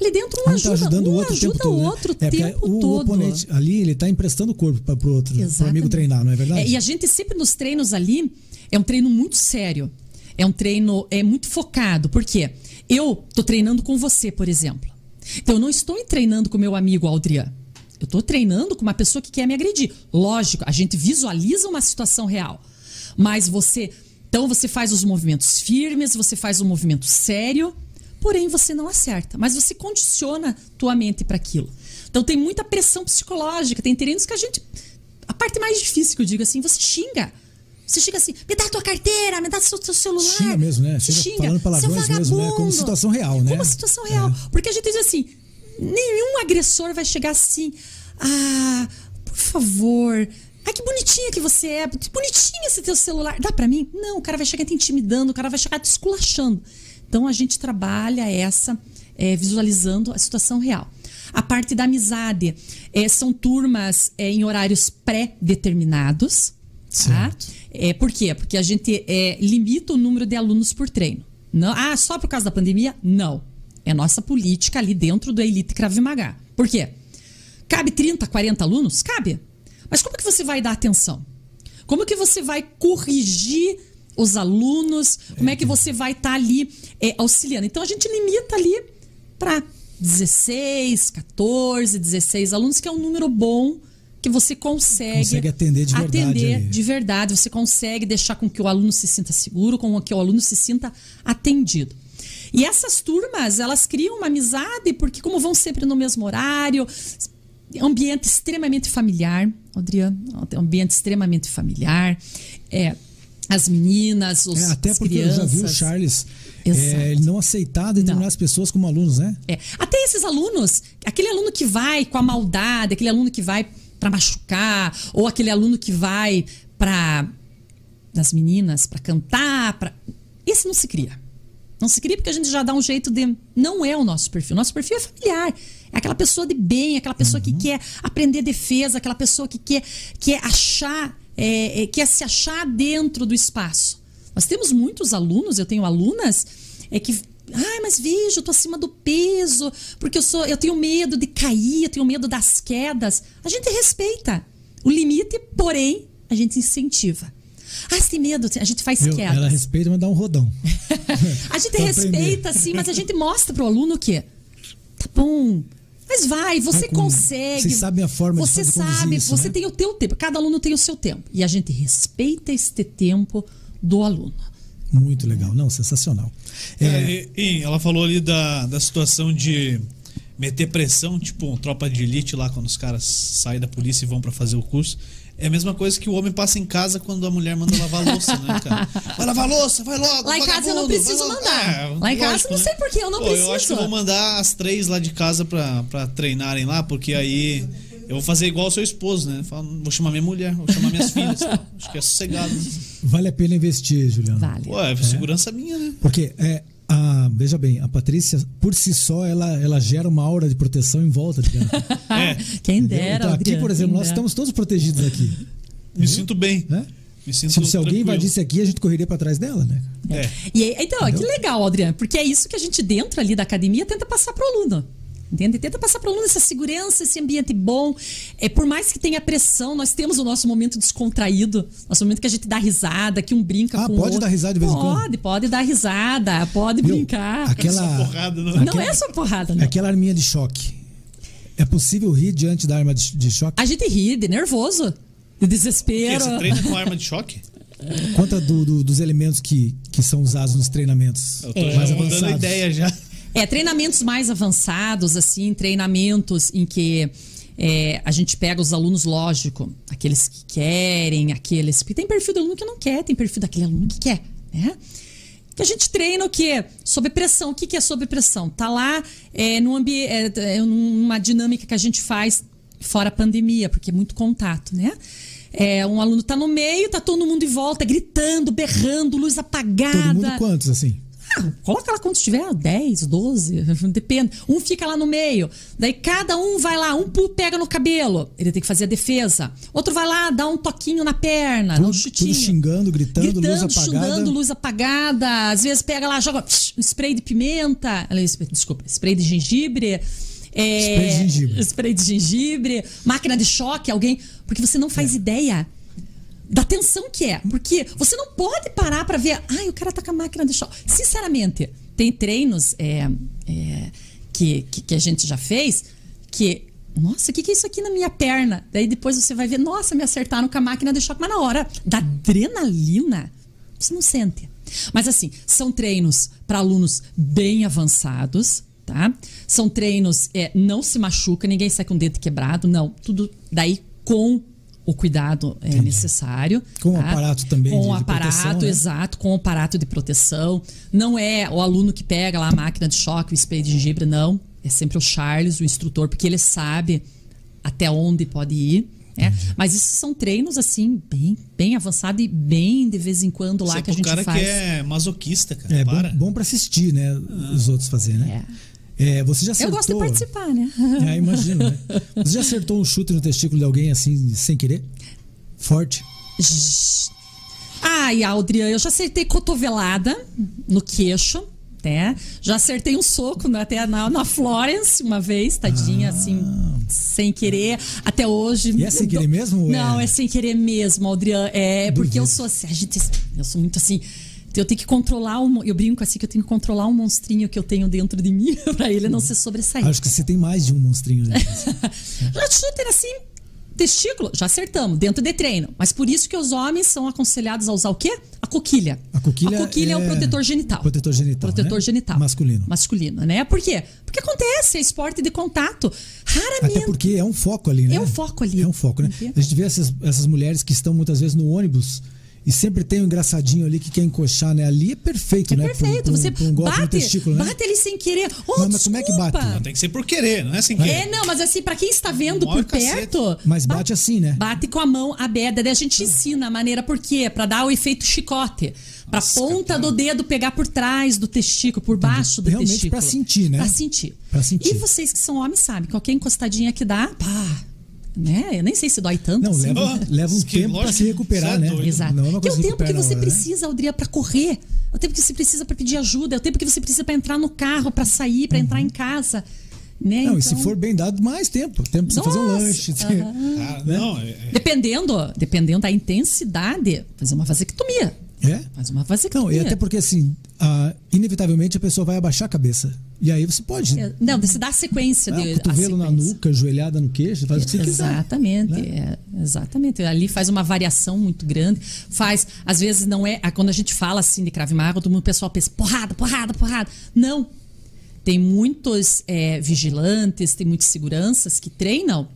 Ali dentro um Um ajuda, tá ajudando um o outro o ajuda tempo todo. o né? outro o é, porque tempo o todo. oponente ali, ele tá emprestando o corpo para pro outro, pro Exatamente. amigo treinar, não é verdade? É, e a gente sempre nos treinos ali é um treino muito sério. É um treino é muito focado. Por quê? Eu tô treinando com você, por exemplo. Então eu não estou treinando com meu amigo Aldrian. Eu estou treinando com uma pessoa que quer me agredir. Lógico, a gente visualiza uma situação real. Mas você. Então você faz os movimentos firmes, você faz um movimento sério, porém você não acerta. Mas você condiciona tua mente para aquilo. Então tem muita pressão psicológica, tem treinos que a gente. A parte mais difícil que eu digo assim, você xinga. Você chega assim, me dá a tua carteira, me dá seu, seu celular. Xinga mesmo, né? Chega xinga. falando palavrões mesmo, né? Como situação real, né? Como situação real. Porque a gente diz assim, nenhum agressor vai chegar assim, ah, por favor, ah, que bonitinha que você é, que bonitinho esse teu celular. Dá pra mim? Não, o cara vai chegar te intimidando, o cara vai chegar te esculachando. Então a gente trabalha essa é, visualizando a situação real. A parte da amizade é, são turmas é, em horários pré-determinados. Tá? É, por quê? Porque a gente é, limita o número de alunos por treino. Não, ah, só por causa da pandemia? Não. É nossa política ali dentro do Elite Krav Maga. Por quê? Cabe 30, 40 alunos? Cabe. Mas como que você vai dar atenção? Como que você vai corrigir os alunos? Como é que você vai estar ali é, auxiliando? Então a gente limita ali para 16, 14, 16 alunos, que é um número bom que você consegue, Consegue atender de verdade atender de verdade. Você consegue deixar com que o aluno se sinta seguro, com que o aluno se sinta atendido. E essas turmas, elas criam uma amizade, porque como vão sempre no mesmo horário, ambiente extremamente familiar, Adriano, ambiente extremamente familiar, é, as meninas, os É, até porque crianças. eu já vi o Charles é, ele não aceitar determinadas pessoas como alunos, né? É. Até esses alunos, aquele aluno que vai com a maldade, aquele aluno que vai para machucar, ou aquele aluno que vai para das meninas para cantar, para esse não se cria. Não se cria porque a gente já dá um jeito de não é o nosso perfil. Nosso perfil é familiar. É aquela pessoa de bem, aquela pessoa que quer aprender defesa, aquela pessoa que quer, quer achar, é, é, quer se achar dentro do espaço. Nós temos muitos alunos, eu tenho alunas é que Ai, mas veja, eu tô acima do peso, porque eu sou, eu tenho medo de cair, eu tenho medo das quedas. A gente respeita o limite, porém, a gente incentiva. Ah, você tem medo? A gente faz Eu- quedas. ela respeita, mas dá um rodão. A gente respeita, sim, mas a gente mostra pro aluno que tá bom. Mas vai, você Vai com- consegue. vocês sabem a forma de Você fazer- conduzir sabe, isso, você né? tem o teu tempo. Cada aluno tem o seu tempo. E a gente respeita este tempo do aluno. Muito legal. Não, sensacional. É, É, e- e ela falou ali da, da situação de meter pressão, tipo um tropa de elite lá, quando os caras saem da polícia e vão pra fazer o curso. É a mesma coisa que o homem passa em casa quando a mulher manda lavar a louça, né, cara? Vai lavar a louça, vai logo. Lá em casa eu não preciso mandar. É, Lá em casa lógico, não né? sei por que eu não Pô, preciso. Eu acho que eu vou mandar as três lá de casa pra, pra treinarem lá, porque aí eu vou fazer igual o seu esposo, né? Vou chamar minha mulher, vou chamar minhas filhas. Acho que é sossegado. Vale a pena investir, Juliano. Vale. Pô, é segurança minha, né? Porque é, a, veja bem, a Patrícia, por si só, ela, ela gera uma aura de proteção em volta. É, Quem Entendeu? dera. Então, aqui, por exemplo, nós estamos todos protegidos aqui. me sinto bem. Né? Me sinto Se, se alguém invadisse aqui, a gente correria para trás dela, né? É. E aí, então, ó, que legal, Adriano, porque é isso que a gente dentro ali da academia tenta passar pro aluno. Entende? Tenta passar para o aluno essa segurança, esse ambiente bom. É, por mais que tenha pressão, nós temos o nosso momento descontraído, nosso momento que a gente dá risada, que um brinca Ah, com o pode outro. dar risada de vez em quando? Pode, pode dar risada, pode Viu? brincar. Aquela, Só porrada, não. Não aquela- é só porrada, não. aquela arminha de choque. É possível rir diante da arma de, de choque? A gente ri de nervoso, de desespero. Você treina com arma de choque? Conta do- do- dos elementos que, que são usados nos treinamentos Eu tô É. já mais mudando avançados. ideia já. É, treinamentos mais avançados, assim, treinamentos em que é, a gente pega os alunos, lógico, aqueles que querem, aqueles. Porque tem perfil do aluno que não quer, tem perfil daquele aluno que quer, né? Que a gente treina o quê? Sob pressão. O que, que é sob pressão? Tá lá é, num ambi é, é, numa dinâmica que a gente faz fora a pandemia, porque é muito contato, né? É, um aluno tá no meio, tá todo mundo em volta, gritando, berrando, luz apagada. Todo mundo quantos, assim? Ah, coloca lá quando tiver 10, 12, depende. Um fica lá no meio. Daí cada um vai lá, um pega no cabelo, ele tem que fazer a defesa. Outro vai lá, dá um toquinho na perna, dá um Tudo, chutinho. tudo xingando, gritando, luz Gritando, apagada. xingando, luz apagada. Às vezes pega lá, joga um spray de pimenta. Desculpa, spray de gengibre. é, Spray de gengibre. Spray de gengibre. Máquina de choque, alguém. Porque você não É. faz ideia da tensão que é. Porque você não pode parar pra ver. Ai, o cara tá com a máquina de choque. Sinceramente, tem treinos é, é, que, que, que a gente já fez que. Nossa, o que, que é isso aqui na minha perna? Daí depois você vai ver, nossa, me acertaram com a máquina de choque. Mas na hora da adrenalina, você não sente. Mas assim, são treinos para alunos bem avançados, tá? São treinos, é, não se machuca, ninguém sai com o dedo quebrado, não. Tudo daí com o cuidado é, necessário. Com o tá? aparato também Com o aparato, proteção, né? exato, com o aparato de proteção. Não é o aluno que pega lá a máquina de choque, o spray de gengibre, não. É sempre o Charles, o instrutor, porque ele sabe até onde pode ir. né? Mas isso são treinos, assim, bem, bem avançados e bem de vez em quando lá Isso é que a gente cara faz. que é masoquista, cara. É Para. bom, bom para assistir, né? Os outros fazer, né? É, você já Eu acertou... gosto de participar, né? É, imagino, né? Você já acertou um chute no testículo de alguém assim, sem querer? Forte? Ai, Aldria, eu já acertei cotovelada no queixo, né? Já acertei um soco né, até na, na Florence uma vez, tadinha, assim, sem querer. Até hoje. Ah. E é sem querer mesmo, ou é- Não, é sem querer mesmo, Aldrian. É porque eu sou assim, a gente, eu sou muito assim. Eu tenho que controlar um, eu brinco assim que eu tenho que controlar um monstrinho que eu tenho dentro de mim pra ele não se sobressair. Acho que você tem mais de um monstrinho, né? Já shooter assim, testículo, já acertamos, dentro de treino. Mas por isso que os homens são aconselhados a usar o quê? A coquilha. A coquilha A coquilha é, o é protetor genital. protetor genital, Protetor né? genital. Masculino. Masculino, né? Por quê? Porque acontece, é esporte de contato. Raramente. Até porque é um foco ali, né? É um foco ali. É um foco, né? A gente vê essas, essas mulheres que estão muitas vezes no ônibus e sempre tem um engraçadinho ali que quer encoxar, né? Ali é perfeito, É né? perfeito. Pra um- Você pra um golpe no bate, testículo, né? bate ali sem querer. Oh, Mas- mas como é que bate? Não, tem que ser por querer, não é sem querer. É, não, mas assim, pra quem está vendo por cacete. perto. Mas bate assim, né? Bate com a mão aberta. Daí a gente ensina a maneira por quê? Pra dar o efeito chicote. Pra Nossa, ponta cara. do dedo pegar por trás do testículo, por baixo do Realmente testículo. pra sentir, né? Pra sentir. Pra sentir. E vocês que são homens sabem, qualquer encostadinha que dá, pá. Né? Eu nem sei se dói tanto Não, assim. leva, Ah, leva um que tempo pra lógico se que recuperar, você é né? doido. Exato. Não é que é coisa o tempo que você hora, né? precisa, Aldria, pra correr. É o tempo que você precisa pra pedir ajuda. É o tempo que você precisa pra entrar no carro, pra sair, pra entrar em casa. Né? Uhum. Não, e se Então- for bem dado, mais tempo. Tempo pra você fazer um lanche. Cara, Né? não, é- é- Dependendo, dependendo da intensidade, fazer uma vasectomia. É? Faz uma Não, vasectomia. e até porque assim, ah, inevitavelmente a pessoa vai abaixar a cabeça. E aí você pode. É, Não, você dá a sequência Ah, de. cotovelo a na sequência. nuca, joelhada no queixo, faz o que você quiser. Exatamente, né? é, exatamente. Ali faz uma variação muito grande. Faz, às vezes não é. Quando a gente fala assim de Krav Maga, todo mundo o pessoal pensa porrada, porrada, porrada. Não. Tem muitos é, vigilantes, tem muitas seguranças que treinam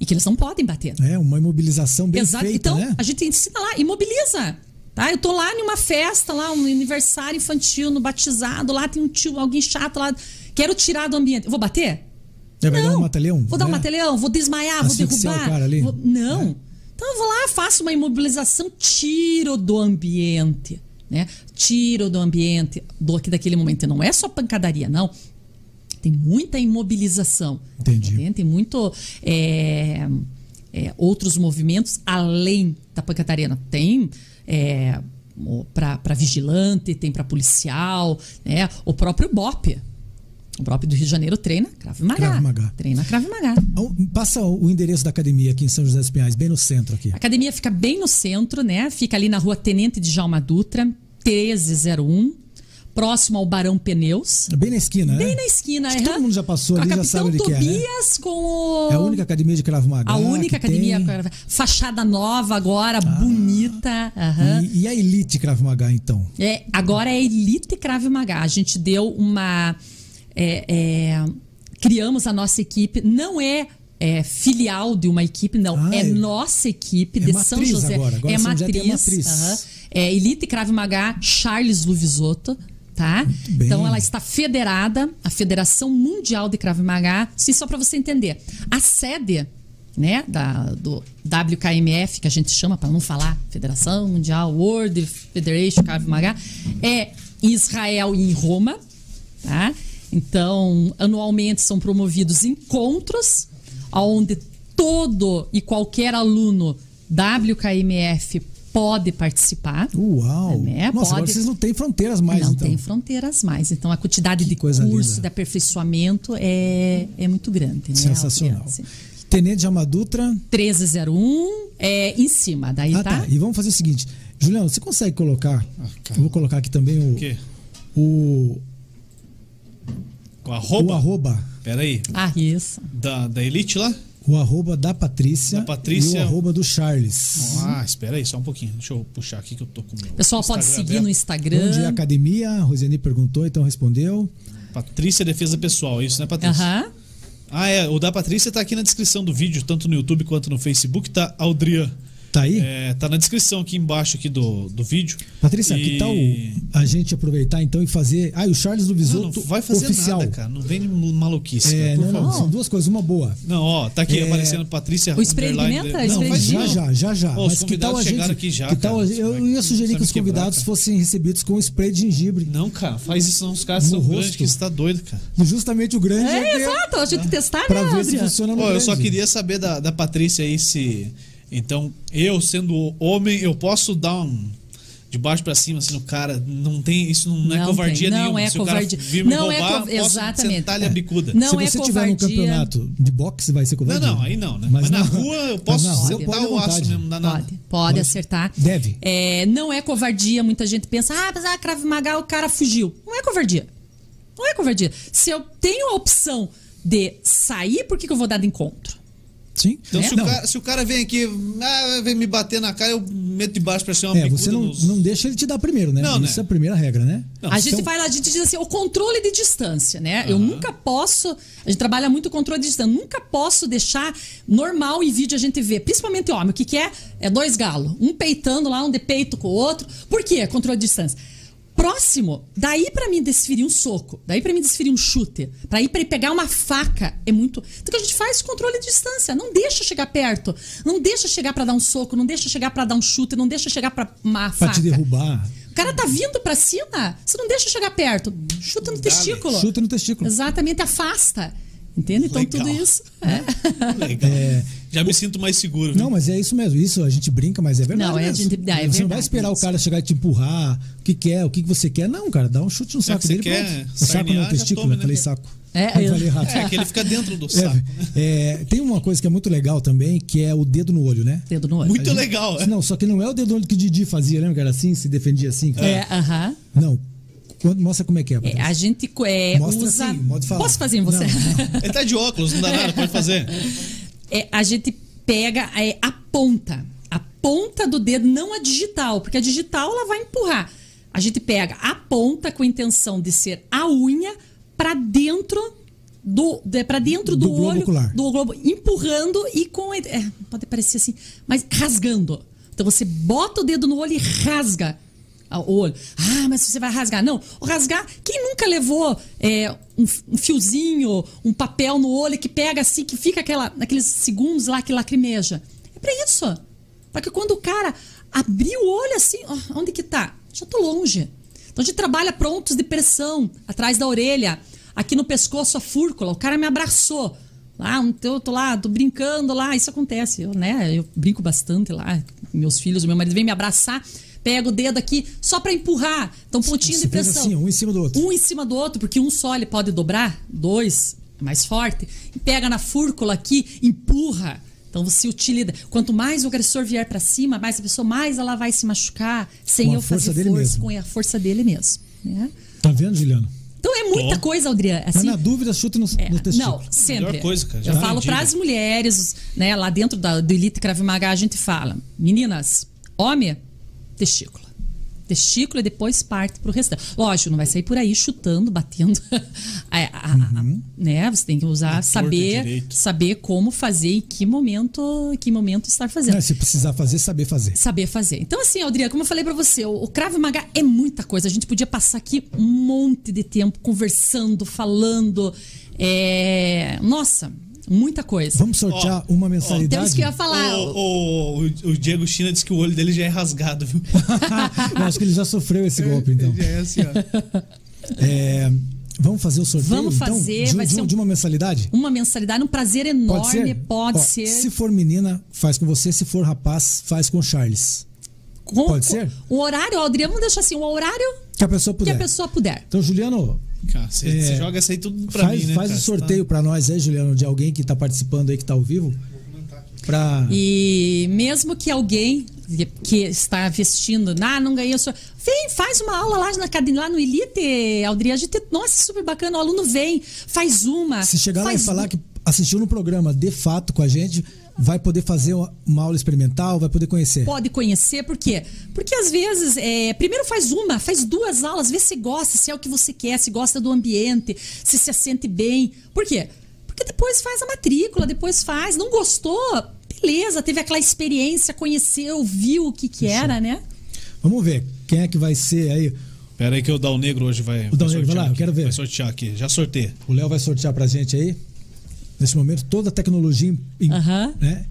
e que eles não podem bater. É, uma imobilização bem Exato. feita, então, né? a gente ensina lá, imobiliza. Tá? Eu tô lá numa festa, lá, um aniversário infantil, no batizado, lá tem um tio, alguém chato lá. Quero tirar do ambiente. Eu vou bater? É, vai dar Não. um mata-leão? Vou dar um né? mata-leão, vou desmaiar, vou derrubar. Vou- Não. É. Então eu vou lá, faço uma imobilização, tiro do ambiente. Né? Tiro do ambiente do, daquele momento. Não é só pancadaria, não. Tem muita imobilização. Entendi. Entende? Tem muito. é, outros movimentos além da pancadaria. Tem. É, para vigilante, tem para policial, né? O próprio BOP. O BOP do Rio de Janeiro treina Krav Maga. Krav Maga. Treina Krav Maga. Então, Passa o endereço da academia aqui em São José dos Pinhais, bem no centro aqui. A academia fica bem no centro, né? Fica ali na rua Tenente de Jalma Dutra, 1301, próximo ao Barão Pneus. Bem na esquina, né? Bem na esquina, aham. todo mundo já passou ali, já sabe onde que é, né? Tobias com o... É a única academia de Krav Maga. A única academia, tem. Ah. fachada nova agora, bonita. aham. E, e a Elite Krav Maga, então? É, agora é Elite Krav Maga. A gente deu uma. é, é, criamos a nossa equipe. Não é, é, filial de uma equipe, não. Ah, é, é- nossa equipe é de São matriz José. agora. Agora é São José tem a matriz. matriz. aham. É Elite Krav Maga Charles Luvisoto. Tá? Então ela está federada, a Federação Mundial de Krav Maga. Sim, só para você entender. A sede né, da, do WKMF, que a gente chama para não falar Federação Mundial World Federation Krav Maga, é em Israel e em Roma, tá? Então, anualmente são promovidos encontros onde todo e qualquer aluno WKMF pode participar. Uau! É, Nossa, agora pode. vocês não têm fronteiras mais, não então. tem froneiras mais. Então, a quantidade de coisa curso, linda. de aperfeiçoamento é, é muito grande. Né, Sensacional. Tenente de Amadutra. 1301 é em cima, daí Ah, tá? tá. E vamos fazer o seguinte. Juliano, você consegue colocar. cara. eu vou colocar aqui também o. O quê? O, o arroba? arroba. Pera aí. Ah, isso. Da, da Elite lá? O arroba da Patrícia, Da Patrícia. e o arroba do Charles. Ah, espera aí, só um pouquinho. Deixa eu puxar aqui que eu tô com o meu pessoal pode Instagram seguir no. Instagram. Onde é a academia? A Rosiane perguntou, então respondeu. Patrícia Defesa Pessoal, é isso, né, Patrícia? Aham. Ah, é. O da Patrícia tá aqui na descrição do vídeo, tanto no YouTube quanto no Facebook, tá Aldrian. Tá aí? É, tá na descrição aqui embaixo aqui do, do vídeo. Patrícia, E- que tal a gente aproveitar então e fazer. Ah, e o Charles do Não, Visoto não vai fazer oficial. nada, cara. Não vem de maluquice, É, cara, por não, não, favor. são duas coisas, uma boa. Não, ó, tá aqui É, aparecendo Patrícia. o spray de? Não, Spray Já, não. já, já, já. Os Mas que tal a convidados gente. chegaram aqui já, que tal, cara. eu, ia sugerir que os quebrar, convidados cara. fossem recebidos com spray de gengibre. Não, cara, faz isso, senão os caras No são grandes rosto. que você tá doido, cara. Justamente o grande. É, é exato. A gente testar, Pra né, ver se funciona no eu só queria saber da, da Patrícia aí se. Então, eu sendo homem, eu posso dar um. De baixo pra cima, assim, no cara. Não tem. Isso não, é Não covardia tem, não nenhuma. é se covardia. o cara vir me Não é roubar, co- posso exatamente. a bicuda. Não Se é você tiver num covardia. campeonato de boxe, vai ser covardia. Não, não, aí não, né? Mas, na rua eu mas posso sentar pode à o aço mesmo, não dá nada. Pode, pode acertar. Deve. É, não é covardia. Muita gente pensa, ah, mas a Krav Maga, o cara fugiu. Não é covardia. Não é covardia. Se eu tenho a opção de sair, por que, que eu vou dar de encontro? Sim. Então, É? se, o Não. cara, se o cara vem aqui, ah, vem me bater na cara, eu meto de baixo pra ser uma É, você não, nos- não deixa ele te dar primeiro, né? Não, né? Isso é a primeira regra, né? Não, a gente então- vai lá, a gente diz assim, o controle de distância, né? Eu nunca posso. A gente trabalha muito o controle de distância. Nunca posso deixar normal em vídeo a gente ver, principalmente homem. O que, que é? É dois galos. Um peitando lá, um de peito com o outro. Por quê? Controle de distância. Próximo, daí pra mim desferir um soco, daí pra mim desferir um chute, pra ir pra ele pegar uma faca é muito. Então que a gente faz controle de distância, não deixa chegar perto, não deixa chegar pra dar um soco, não deixa chegar pra dar um chute, não deixa chegar pra uma Pra faca. te derrubar. O cara tá vindo pra cima, você não deixa chegar perto. Chuta no testículo. Chuta no testículo. Exatamente, afasta. Entende? Então Legal. tudo isso. É. Legal. É. Já me sinto mais seguro. viu? Não, mas é isso mesmo. Isso a gente brinca, mas é verdade. Não, é, mesmo. a gente- é você não verdade vai esperar isso. o cara chegar e te empurrar. O que quer, o que você quer. Não, cara, dá um chute no Já saco que você dele. quer pronto. O saco sarnear, no já testículo, tome, eu né? falei saco. É, Eu eu- falei errado. É, que ele fica dentro do É, saco. é, tem uma coisa que é muito legal também, que é o dedo no olho, né? Dedo no olho. Muito legal. é. Não, só que não é o dedo no olho que o Didi fazia, lembra que era assim, se defendia assim? cara? É, aham. Não. Quando- mostra como é que é. É, a gente é, Mostra usa. assim, modo de falar. Posso fazer em você? Não, Ele tá de óculos, não dá nada, pode fazer. É, a gente pega é, a ponta. A ponta do dedo, não a digital, porque a digital ela vai empurrar. A gente pega a ponta com a intenção de ser a unha para dentro do para dentro do, Do globo olho, ocular. do globo, empurrando e com é, pode parecer assim, mas rasgando. Então você bota o dedo no olho e rasga o olho. Ah, mas você vai rasgar? Não, rasgar. Quem nunca levou é, um, um fiozinho, um papel no olho que pega assim, que fica aquela, naqueles segundos lá que lacrimeja? É pra isso. Pra que quando o cara abrir o olho assim, ó, onde que tá? Já tô longe. Então a gente trabalha prontos de pressão, atrás da orelha, aqui no pescoço a fúrcula. O cara me abraçou. Lá, um- eu tô lá, tô brincando lá, isso acontece, eu, né? Eu brinco bastante lá, meus filhos, meu marido vem me abraçar, pega o dedo aqui só pra empurrar. Então, pontinho Você de fez pressão. assim, um em cima do outro. Um em cima do outro, porque um só ele pode dobrar, dois, mais forte, e pega na fúrcula aqui, empurra. Então você utiliza. Quanto mais o agressor vier pra cima, mais a pessoa, mais ela vai se machucar, sem eu força fazer dele força, mesmo. com a força dele mesmo. Né? Tá vendo, Juliano? Então é muita Tô. coisa, Adriana. Mas Assim, na dúvida, chute no, é, no testículo. não, sempre. Melhor coisa, cara, já Eu falo para as mulheres, né, lá dentro da, do Elite Krav Maga, a gente fala, meninas, homem, testículo. Testículo e depois parte pro restante. Lógico, não vai sair por aí chutando, batendo. É, a- a- a- né? Você tem que usar, saber, saber como fazer, em que momento, em que momento estar fazendo É, se precisar fazer, saber fazer. saber fazer. Então, assim, Aldria, como eu falei pra você, o, o Krav Maga é muita coisa. A gente podia passar aqui um monte de tempo conversando, falando. É... Nossa, muita coisa. Vamos sortear uma mensalidade? Temos que ia falar. O, o, o- o Diego China disse que o olho dele já é rasgado, viu? Eu acho que ele já sofreu esse golpe, então. Já é assim, ó. É, vamos fazer o sorteio, Vamos então? fazer, de, vai de- ser um- de uma mensalidade? Uma mensalidade, um prazer Pode enorme. ser? Pode Ó, ser. Se for menina, faz com você. Se for rapaz, faz com o Charles. Com- pode com- ser? O horário, Aldria, vamos deixar assim, o horário Que a pessoa que puder. a pessoa puder. Então, Juliano, É. você joga essa aí tudo pra faz, mim, né? faz cara? o sorteio pra nós aí, Juliano, de alguém que tá participando aí, que tá ao vivo. Pra... E mesmo que alguém que está vestindo, ah, não ganhei, sou. Vem, faz uma aula lá, na, academia- lá no Elite, Aldria. A gente, nossa, super bacana. O aluno vem, faz uma. Se chegar lá e falar que assistiu no programa de fato com a gente, vai poder fazer uma- aula experimental, vai poder conhecer. Pode conhecer, por quê? Porque às vezes, é, primeiro faz uma, faz duas aulas, vê se gosta, se é o que você quer, se gosta do ambiente, se se sente bem. Por quê? Porque depois faz a matrícula, depois faz. Não gostou? Beleza, teve aquela experiência, conheceu, viu o que que era, né? Vamos ver quem é que vai ser aí. Pera aí que o Dal Negro hoje vai. O Dal Negro, vai sortear lá, eu aqui. quero ver. Vai sortear aqui. Já sorteia. O Léo vai sortear pra gente aí. Nesse momento, toda a tecnologia em- né,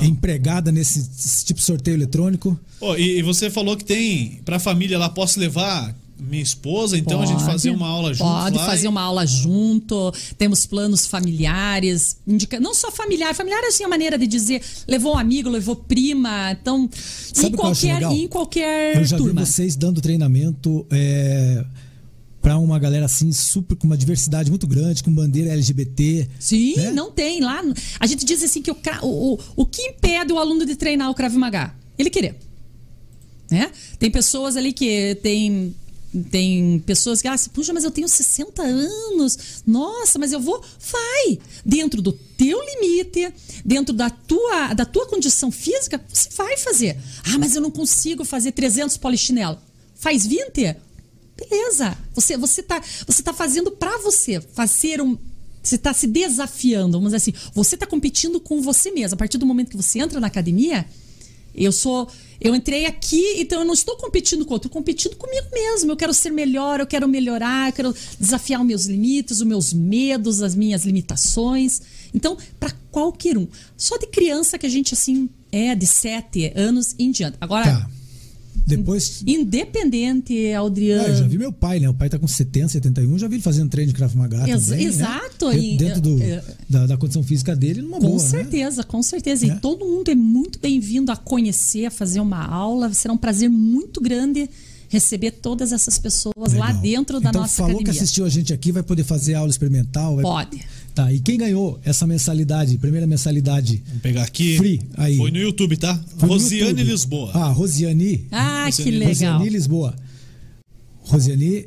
é empregada nesse esse tipo de sorteio eletrônico. Ó, e, e você falou que tem pra família lá, posso levar minha esposa, então a gente Pode. fazer uma aula junto Pode lá fazer e- uma aula junto. Temos planos familiares, indica... não só familiar, familiar é assim a maneira de dizer, levou um amigo, levou prima, então Sabe em qualquer em qualquer Eu já turma. vi vocês dando treinamento é, para uma galera assim, super com uma diversidade muito grande, com bandeira LGBT. Sim, né? não tem lá. A gente diz assim que o, o, o, o que impede o aluno de treinar o Krav Maga? Ele querer. Né? Tem pessoas ali que tem tem pessoas que ah, puxa, mas eu tenho 60 anos. Nossa, mas eu vou, vai. Dentro do teu limite, dentro da tua da tua condição física, você vai fazer. Ah, mas eu não consigo fazer 300 polichinelo. Faz 20? Beleza. Você você tá você tá fazendo pra você, fazer um você está se desafiando, vamos dizer assim. Você está competindo com você mesmo. A partir do momento que você entra na academia, eu sou. Eu entrei aqui, então eu não estou competindo com outro, competindo comigo mesmo. Eu quero ser melhor, eu quero melhorar, eu quero desafiar os meus limites, os meus medos, as minhas limitações. Então, para qualquer um. Só de criança que a gente, assim, é de 7 anos em diante. Agora, Tá. Depois. independente, Aldriano. Ah, eu já vi meu pai, né? O pai tá com 70, 71, já vi ele fazendo treino de Krav Maga Ex- também, né? exato, Dentro, e- dentro do- é- da, da condição física dele, numa Com boa, né? certeza, com certeza. É. E todo mundo é muito bem-vindo a conhecer, a fazer uma aula. Será um prazer muito grande receber todas essas pessoas lá Legal. dentro da então, nossa falou academia. que assistiu a gente aqui, vai poder fazer aula experimental. vai- Pode. Tá, e quem ganhou essa mensalidade, primeira mensalidade? Vamos pegar aqui. Free, aí. Foi no YouTube, tá? Foi Rosiane YouTube. Lisboa. Ah, Rosiane. Ah, que Rosiane- legal. Rosiane Lisboa. Rosiane,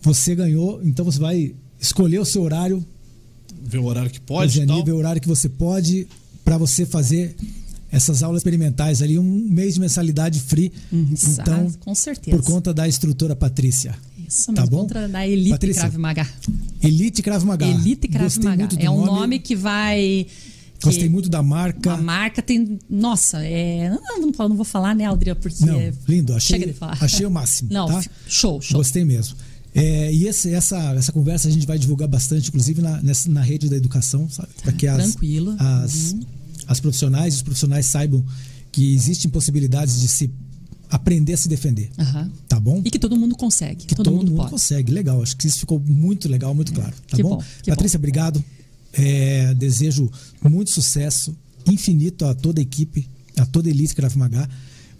você ganhou, então você vai escolher o seu horário. Ver o horário que pode Rosiane, tal. ver o horário que você pode para você fazer essas aulas experimentais ali, um mês de mensalidade free. Uhum, então, com certeza. por conta da instrutora Patrícia. Isso Tá bom? contra da Elite Patrícia, Krav Maga. Elite Krav Maga. Elite Krav Gostei Maga. É um nome que vai. que Gostei muito da marca. A marca tem. Nossa, é. Não, não, não vou falar, né, Aldria? Porque. Não, lindo. Achei, Chega de falar. achei o máximo. Não, tá? show, show. Gostei mesmo. É, e esse- essa, essa conversa a gente vai divulgar bastante, inclusive na, nessa, na rede da educação, sabe? Para que as, tranquilo. as, Uhum. as profissionais os profissionais saibam que existem possibilidades de se aprender a se defender. Aham. Bom? E que todo mundo consegue. que todo, mundo, pode. consegue. Legal, acho que isso ficou muito legal, muito claro. Tá Que bom? bom, Patrícia, obrigado. É, desejo muito sucesso, infinito a toda a equipe, a toda a Elite Krav Maga.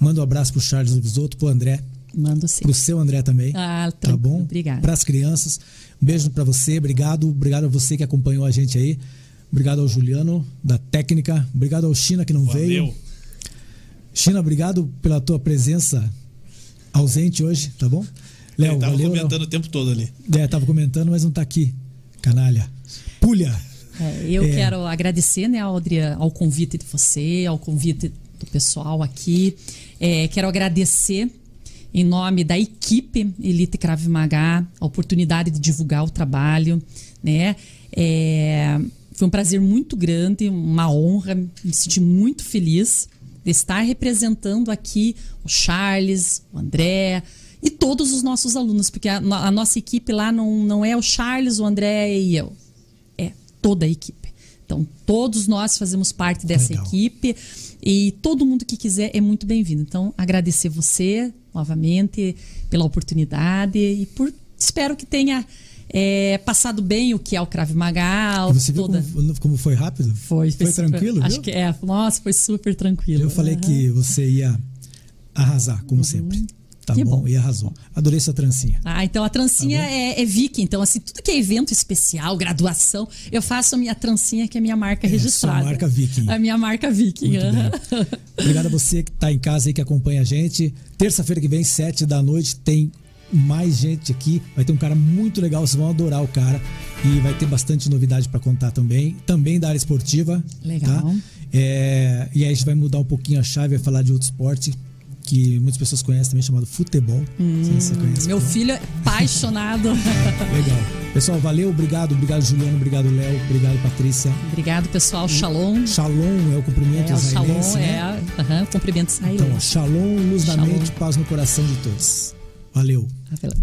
Manda um abraço pro Charles Lubisoto, pro André, Mando sim. pro seu André também. Ah, tá bom? Obrigada. Para as crianças. Um beijo para você, obrigado. Obrigado a você que acompanhou a gente aí. Obrigado ao Juliano, da técnica. Obrigado ao China que não veio. Valeu. China, obrigado pela tua presença ausente hoje, tá bom? Léo, Ele tava valeu. Léo. comentando o tempo todo ali. É, tava comentando, mas não tá aqui. Canalha. Pulha. É, eu É. quero agradecer, né, Aldria, ao convite de você, ao convite do pessoal aqui. É, quero agradecer em nome da equipe Elite Krav Maga a oportunidade de divulgar o trabalho, né? É, foi um prazer muito grande, uma honra, me senti muito feliz de estar representando aqui o Charles, o André e todos os nossos alunos, porque a, a nossa equipe lá não, não é o Charles, o André e eu é toda a equipe. Então, todos nós fazemos parte dessa Legal. equipe e todo mundo que quiser é muito bem-vindo. Então, agradecer você novamente pela oportunidade e por espero que tenha é, passado bem o que é o Krav Maga. E você viu toda... como, como foi rápido? Foi, Foi super- tranquilo, Acho viu? que é. Nossa, foi super tranquilo. Eu falei Aham. que você ia arrasar, como sempre. Tá Uhum. Que bom? bom. E arrasou. Adorei sua trancinha. Ah, então a trancinha Tá é, é Vicky. Então, assim, tudo que é evento especial, graduação, eu faço a minha trancinha, que é a minha marca É, registrada. sua marca Viking. A minha marca Viking. Muito aham. bem. Obrigado a você que está em casa aí, que acompanha a gente. Terça-feira que vem, sete da noite, tem mais gente aqui. Vai ter um cara muito legal, vocês vão adorar o cara. E vai ter bastante novidade para contar também. Também da área esportiva. Legal. Tá? É, e aí a gente vai mudar um pouquinho a chave, vai falar de outro esporte que muitas pessoas conhecem também, chamado futebol. Sei se você conhece. Hum, Meu filho é apaixonado. Legal. Pessoal, valeu, obrigado. Obrigado, Juliano. Obrigado, Léo. Obrigado, Patrícia. Obrigado, pessoal. Shalom. Shalom é o cumprimento É, israelense, shalom né? é aham, cumprimento Então, ó, israelense. shalom, luz na Shalom. mente, paz no coração de todos. Valeu. Ah, pela-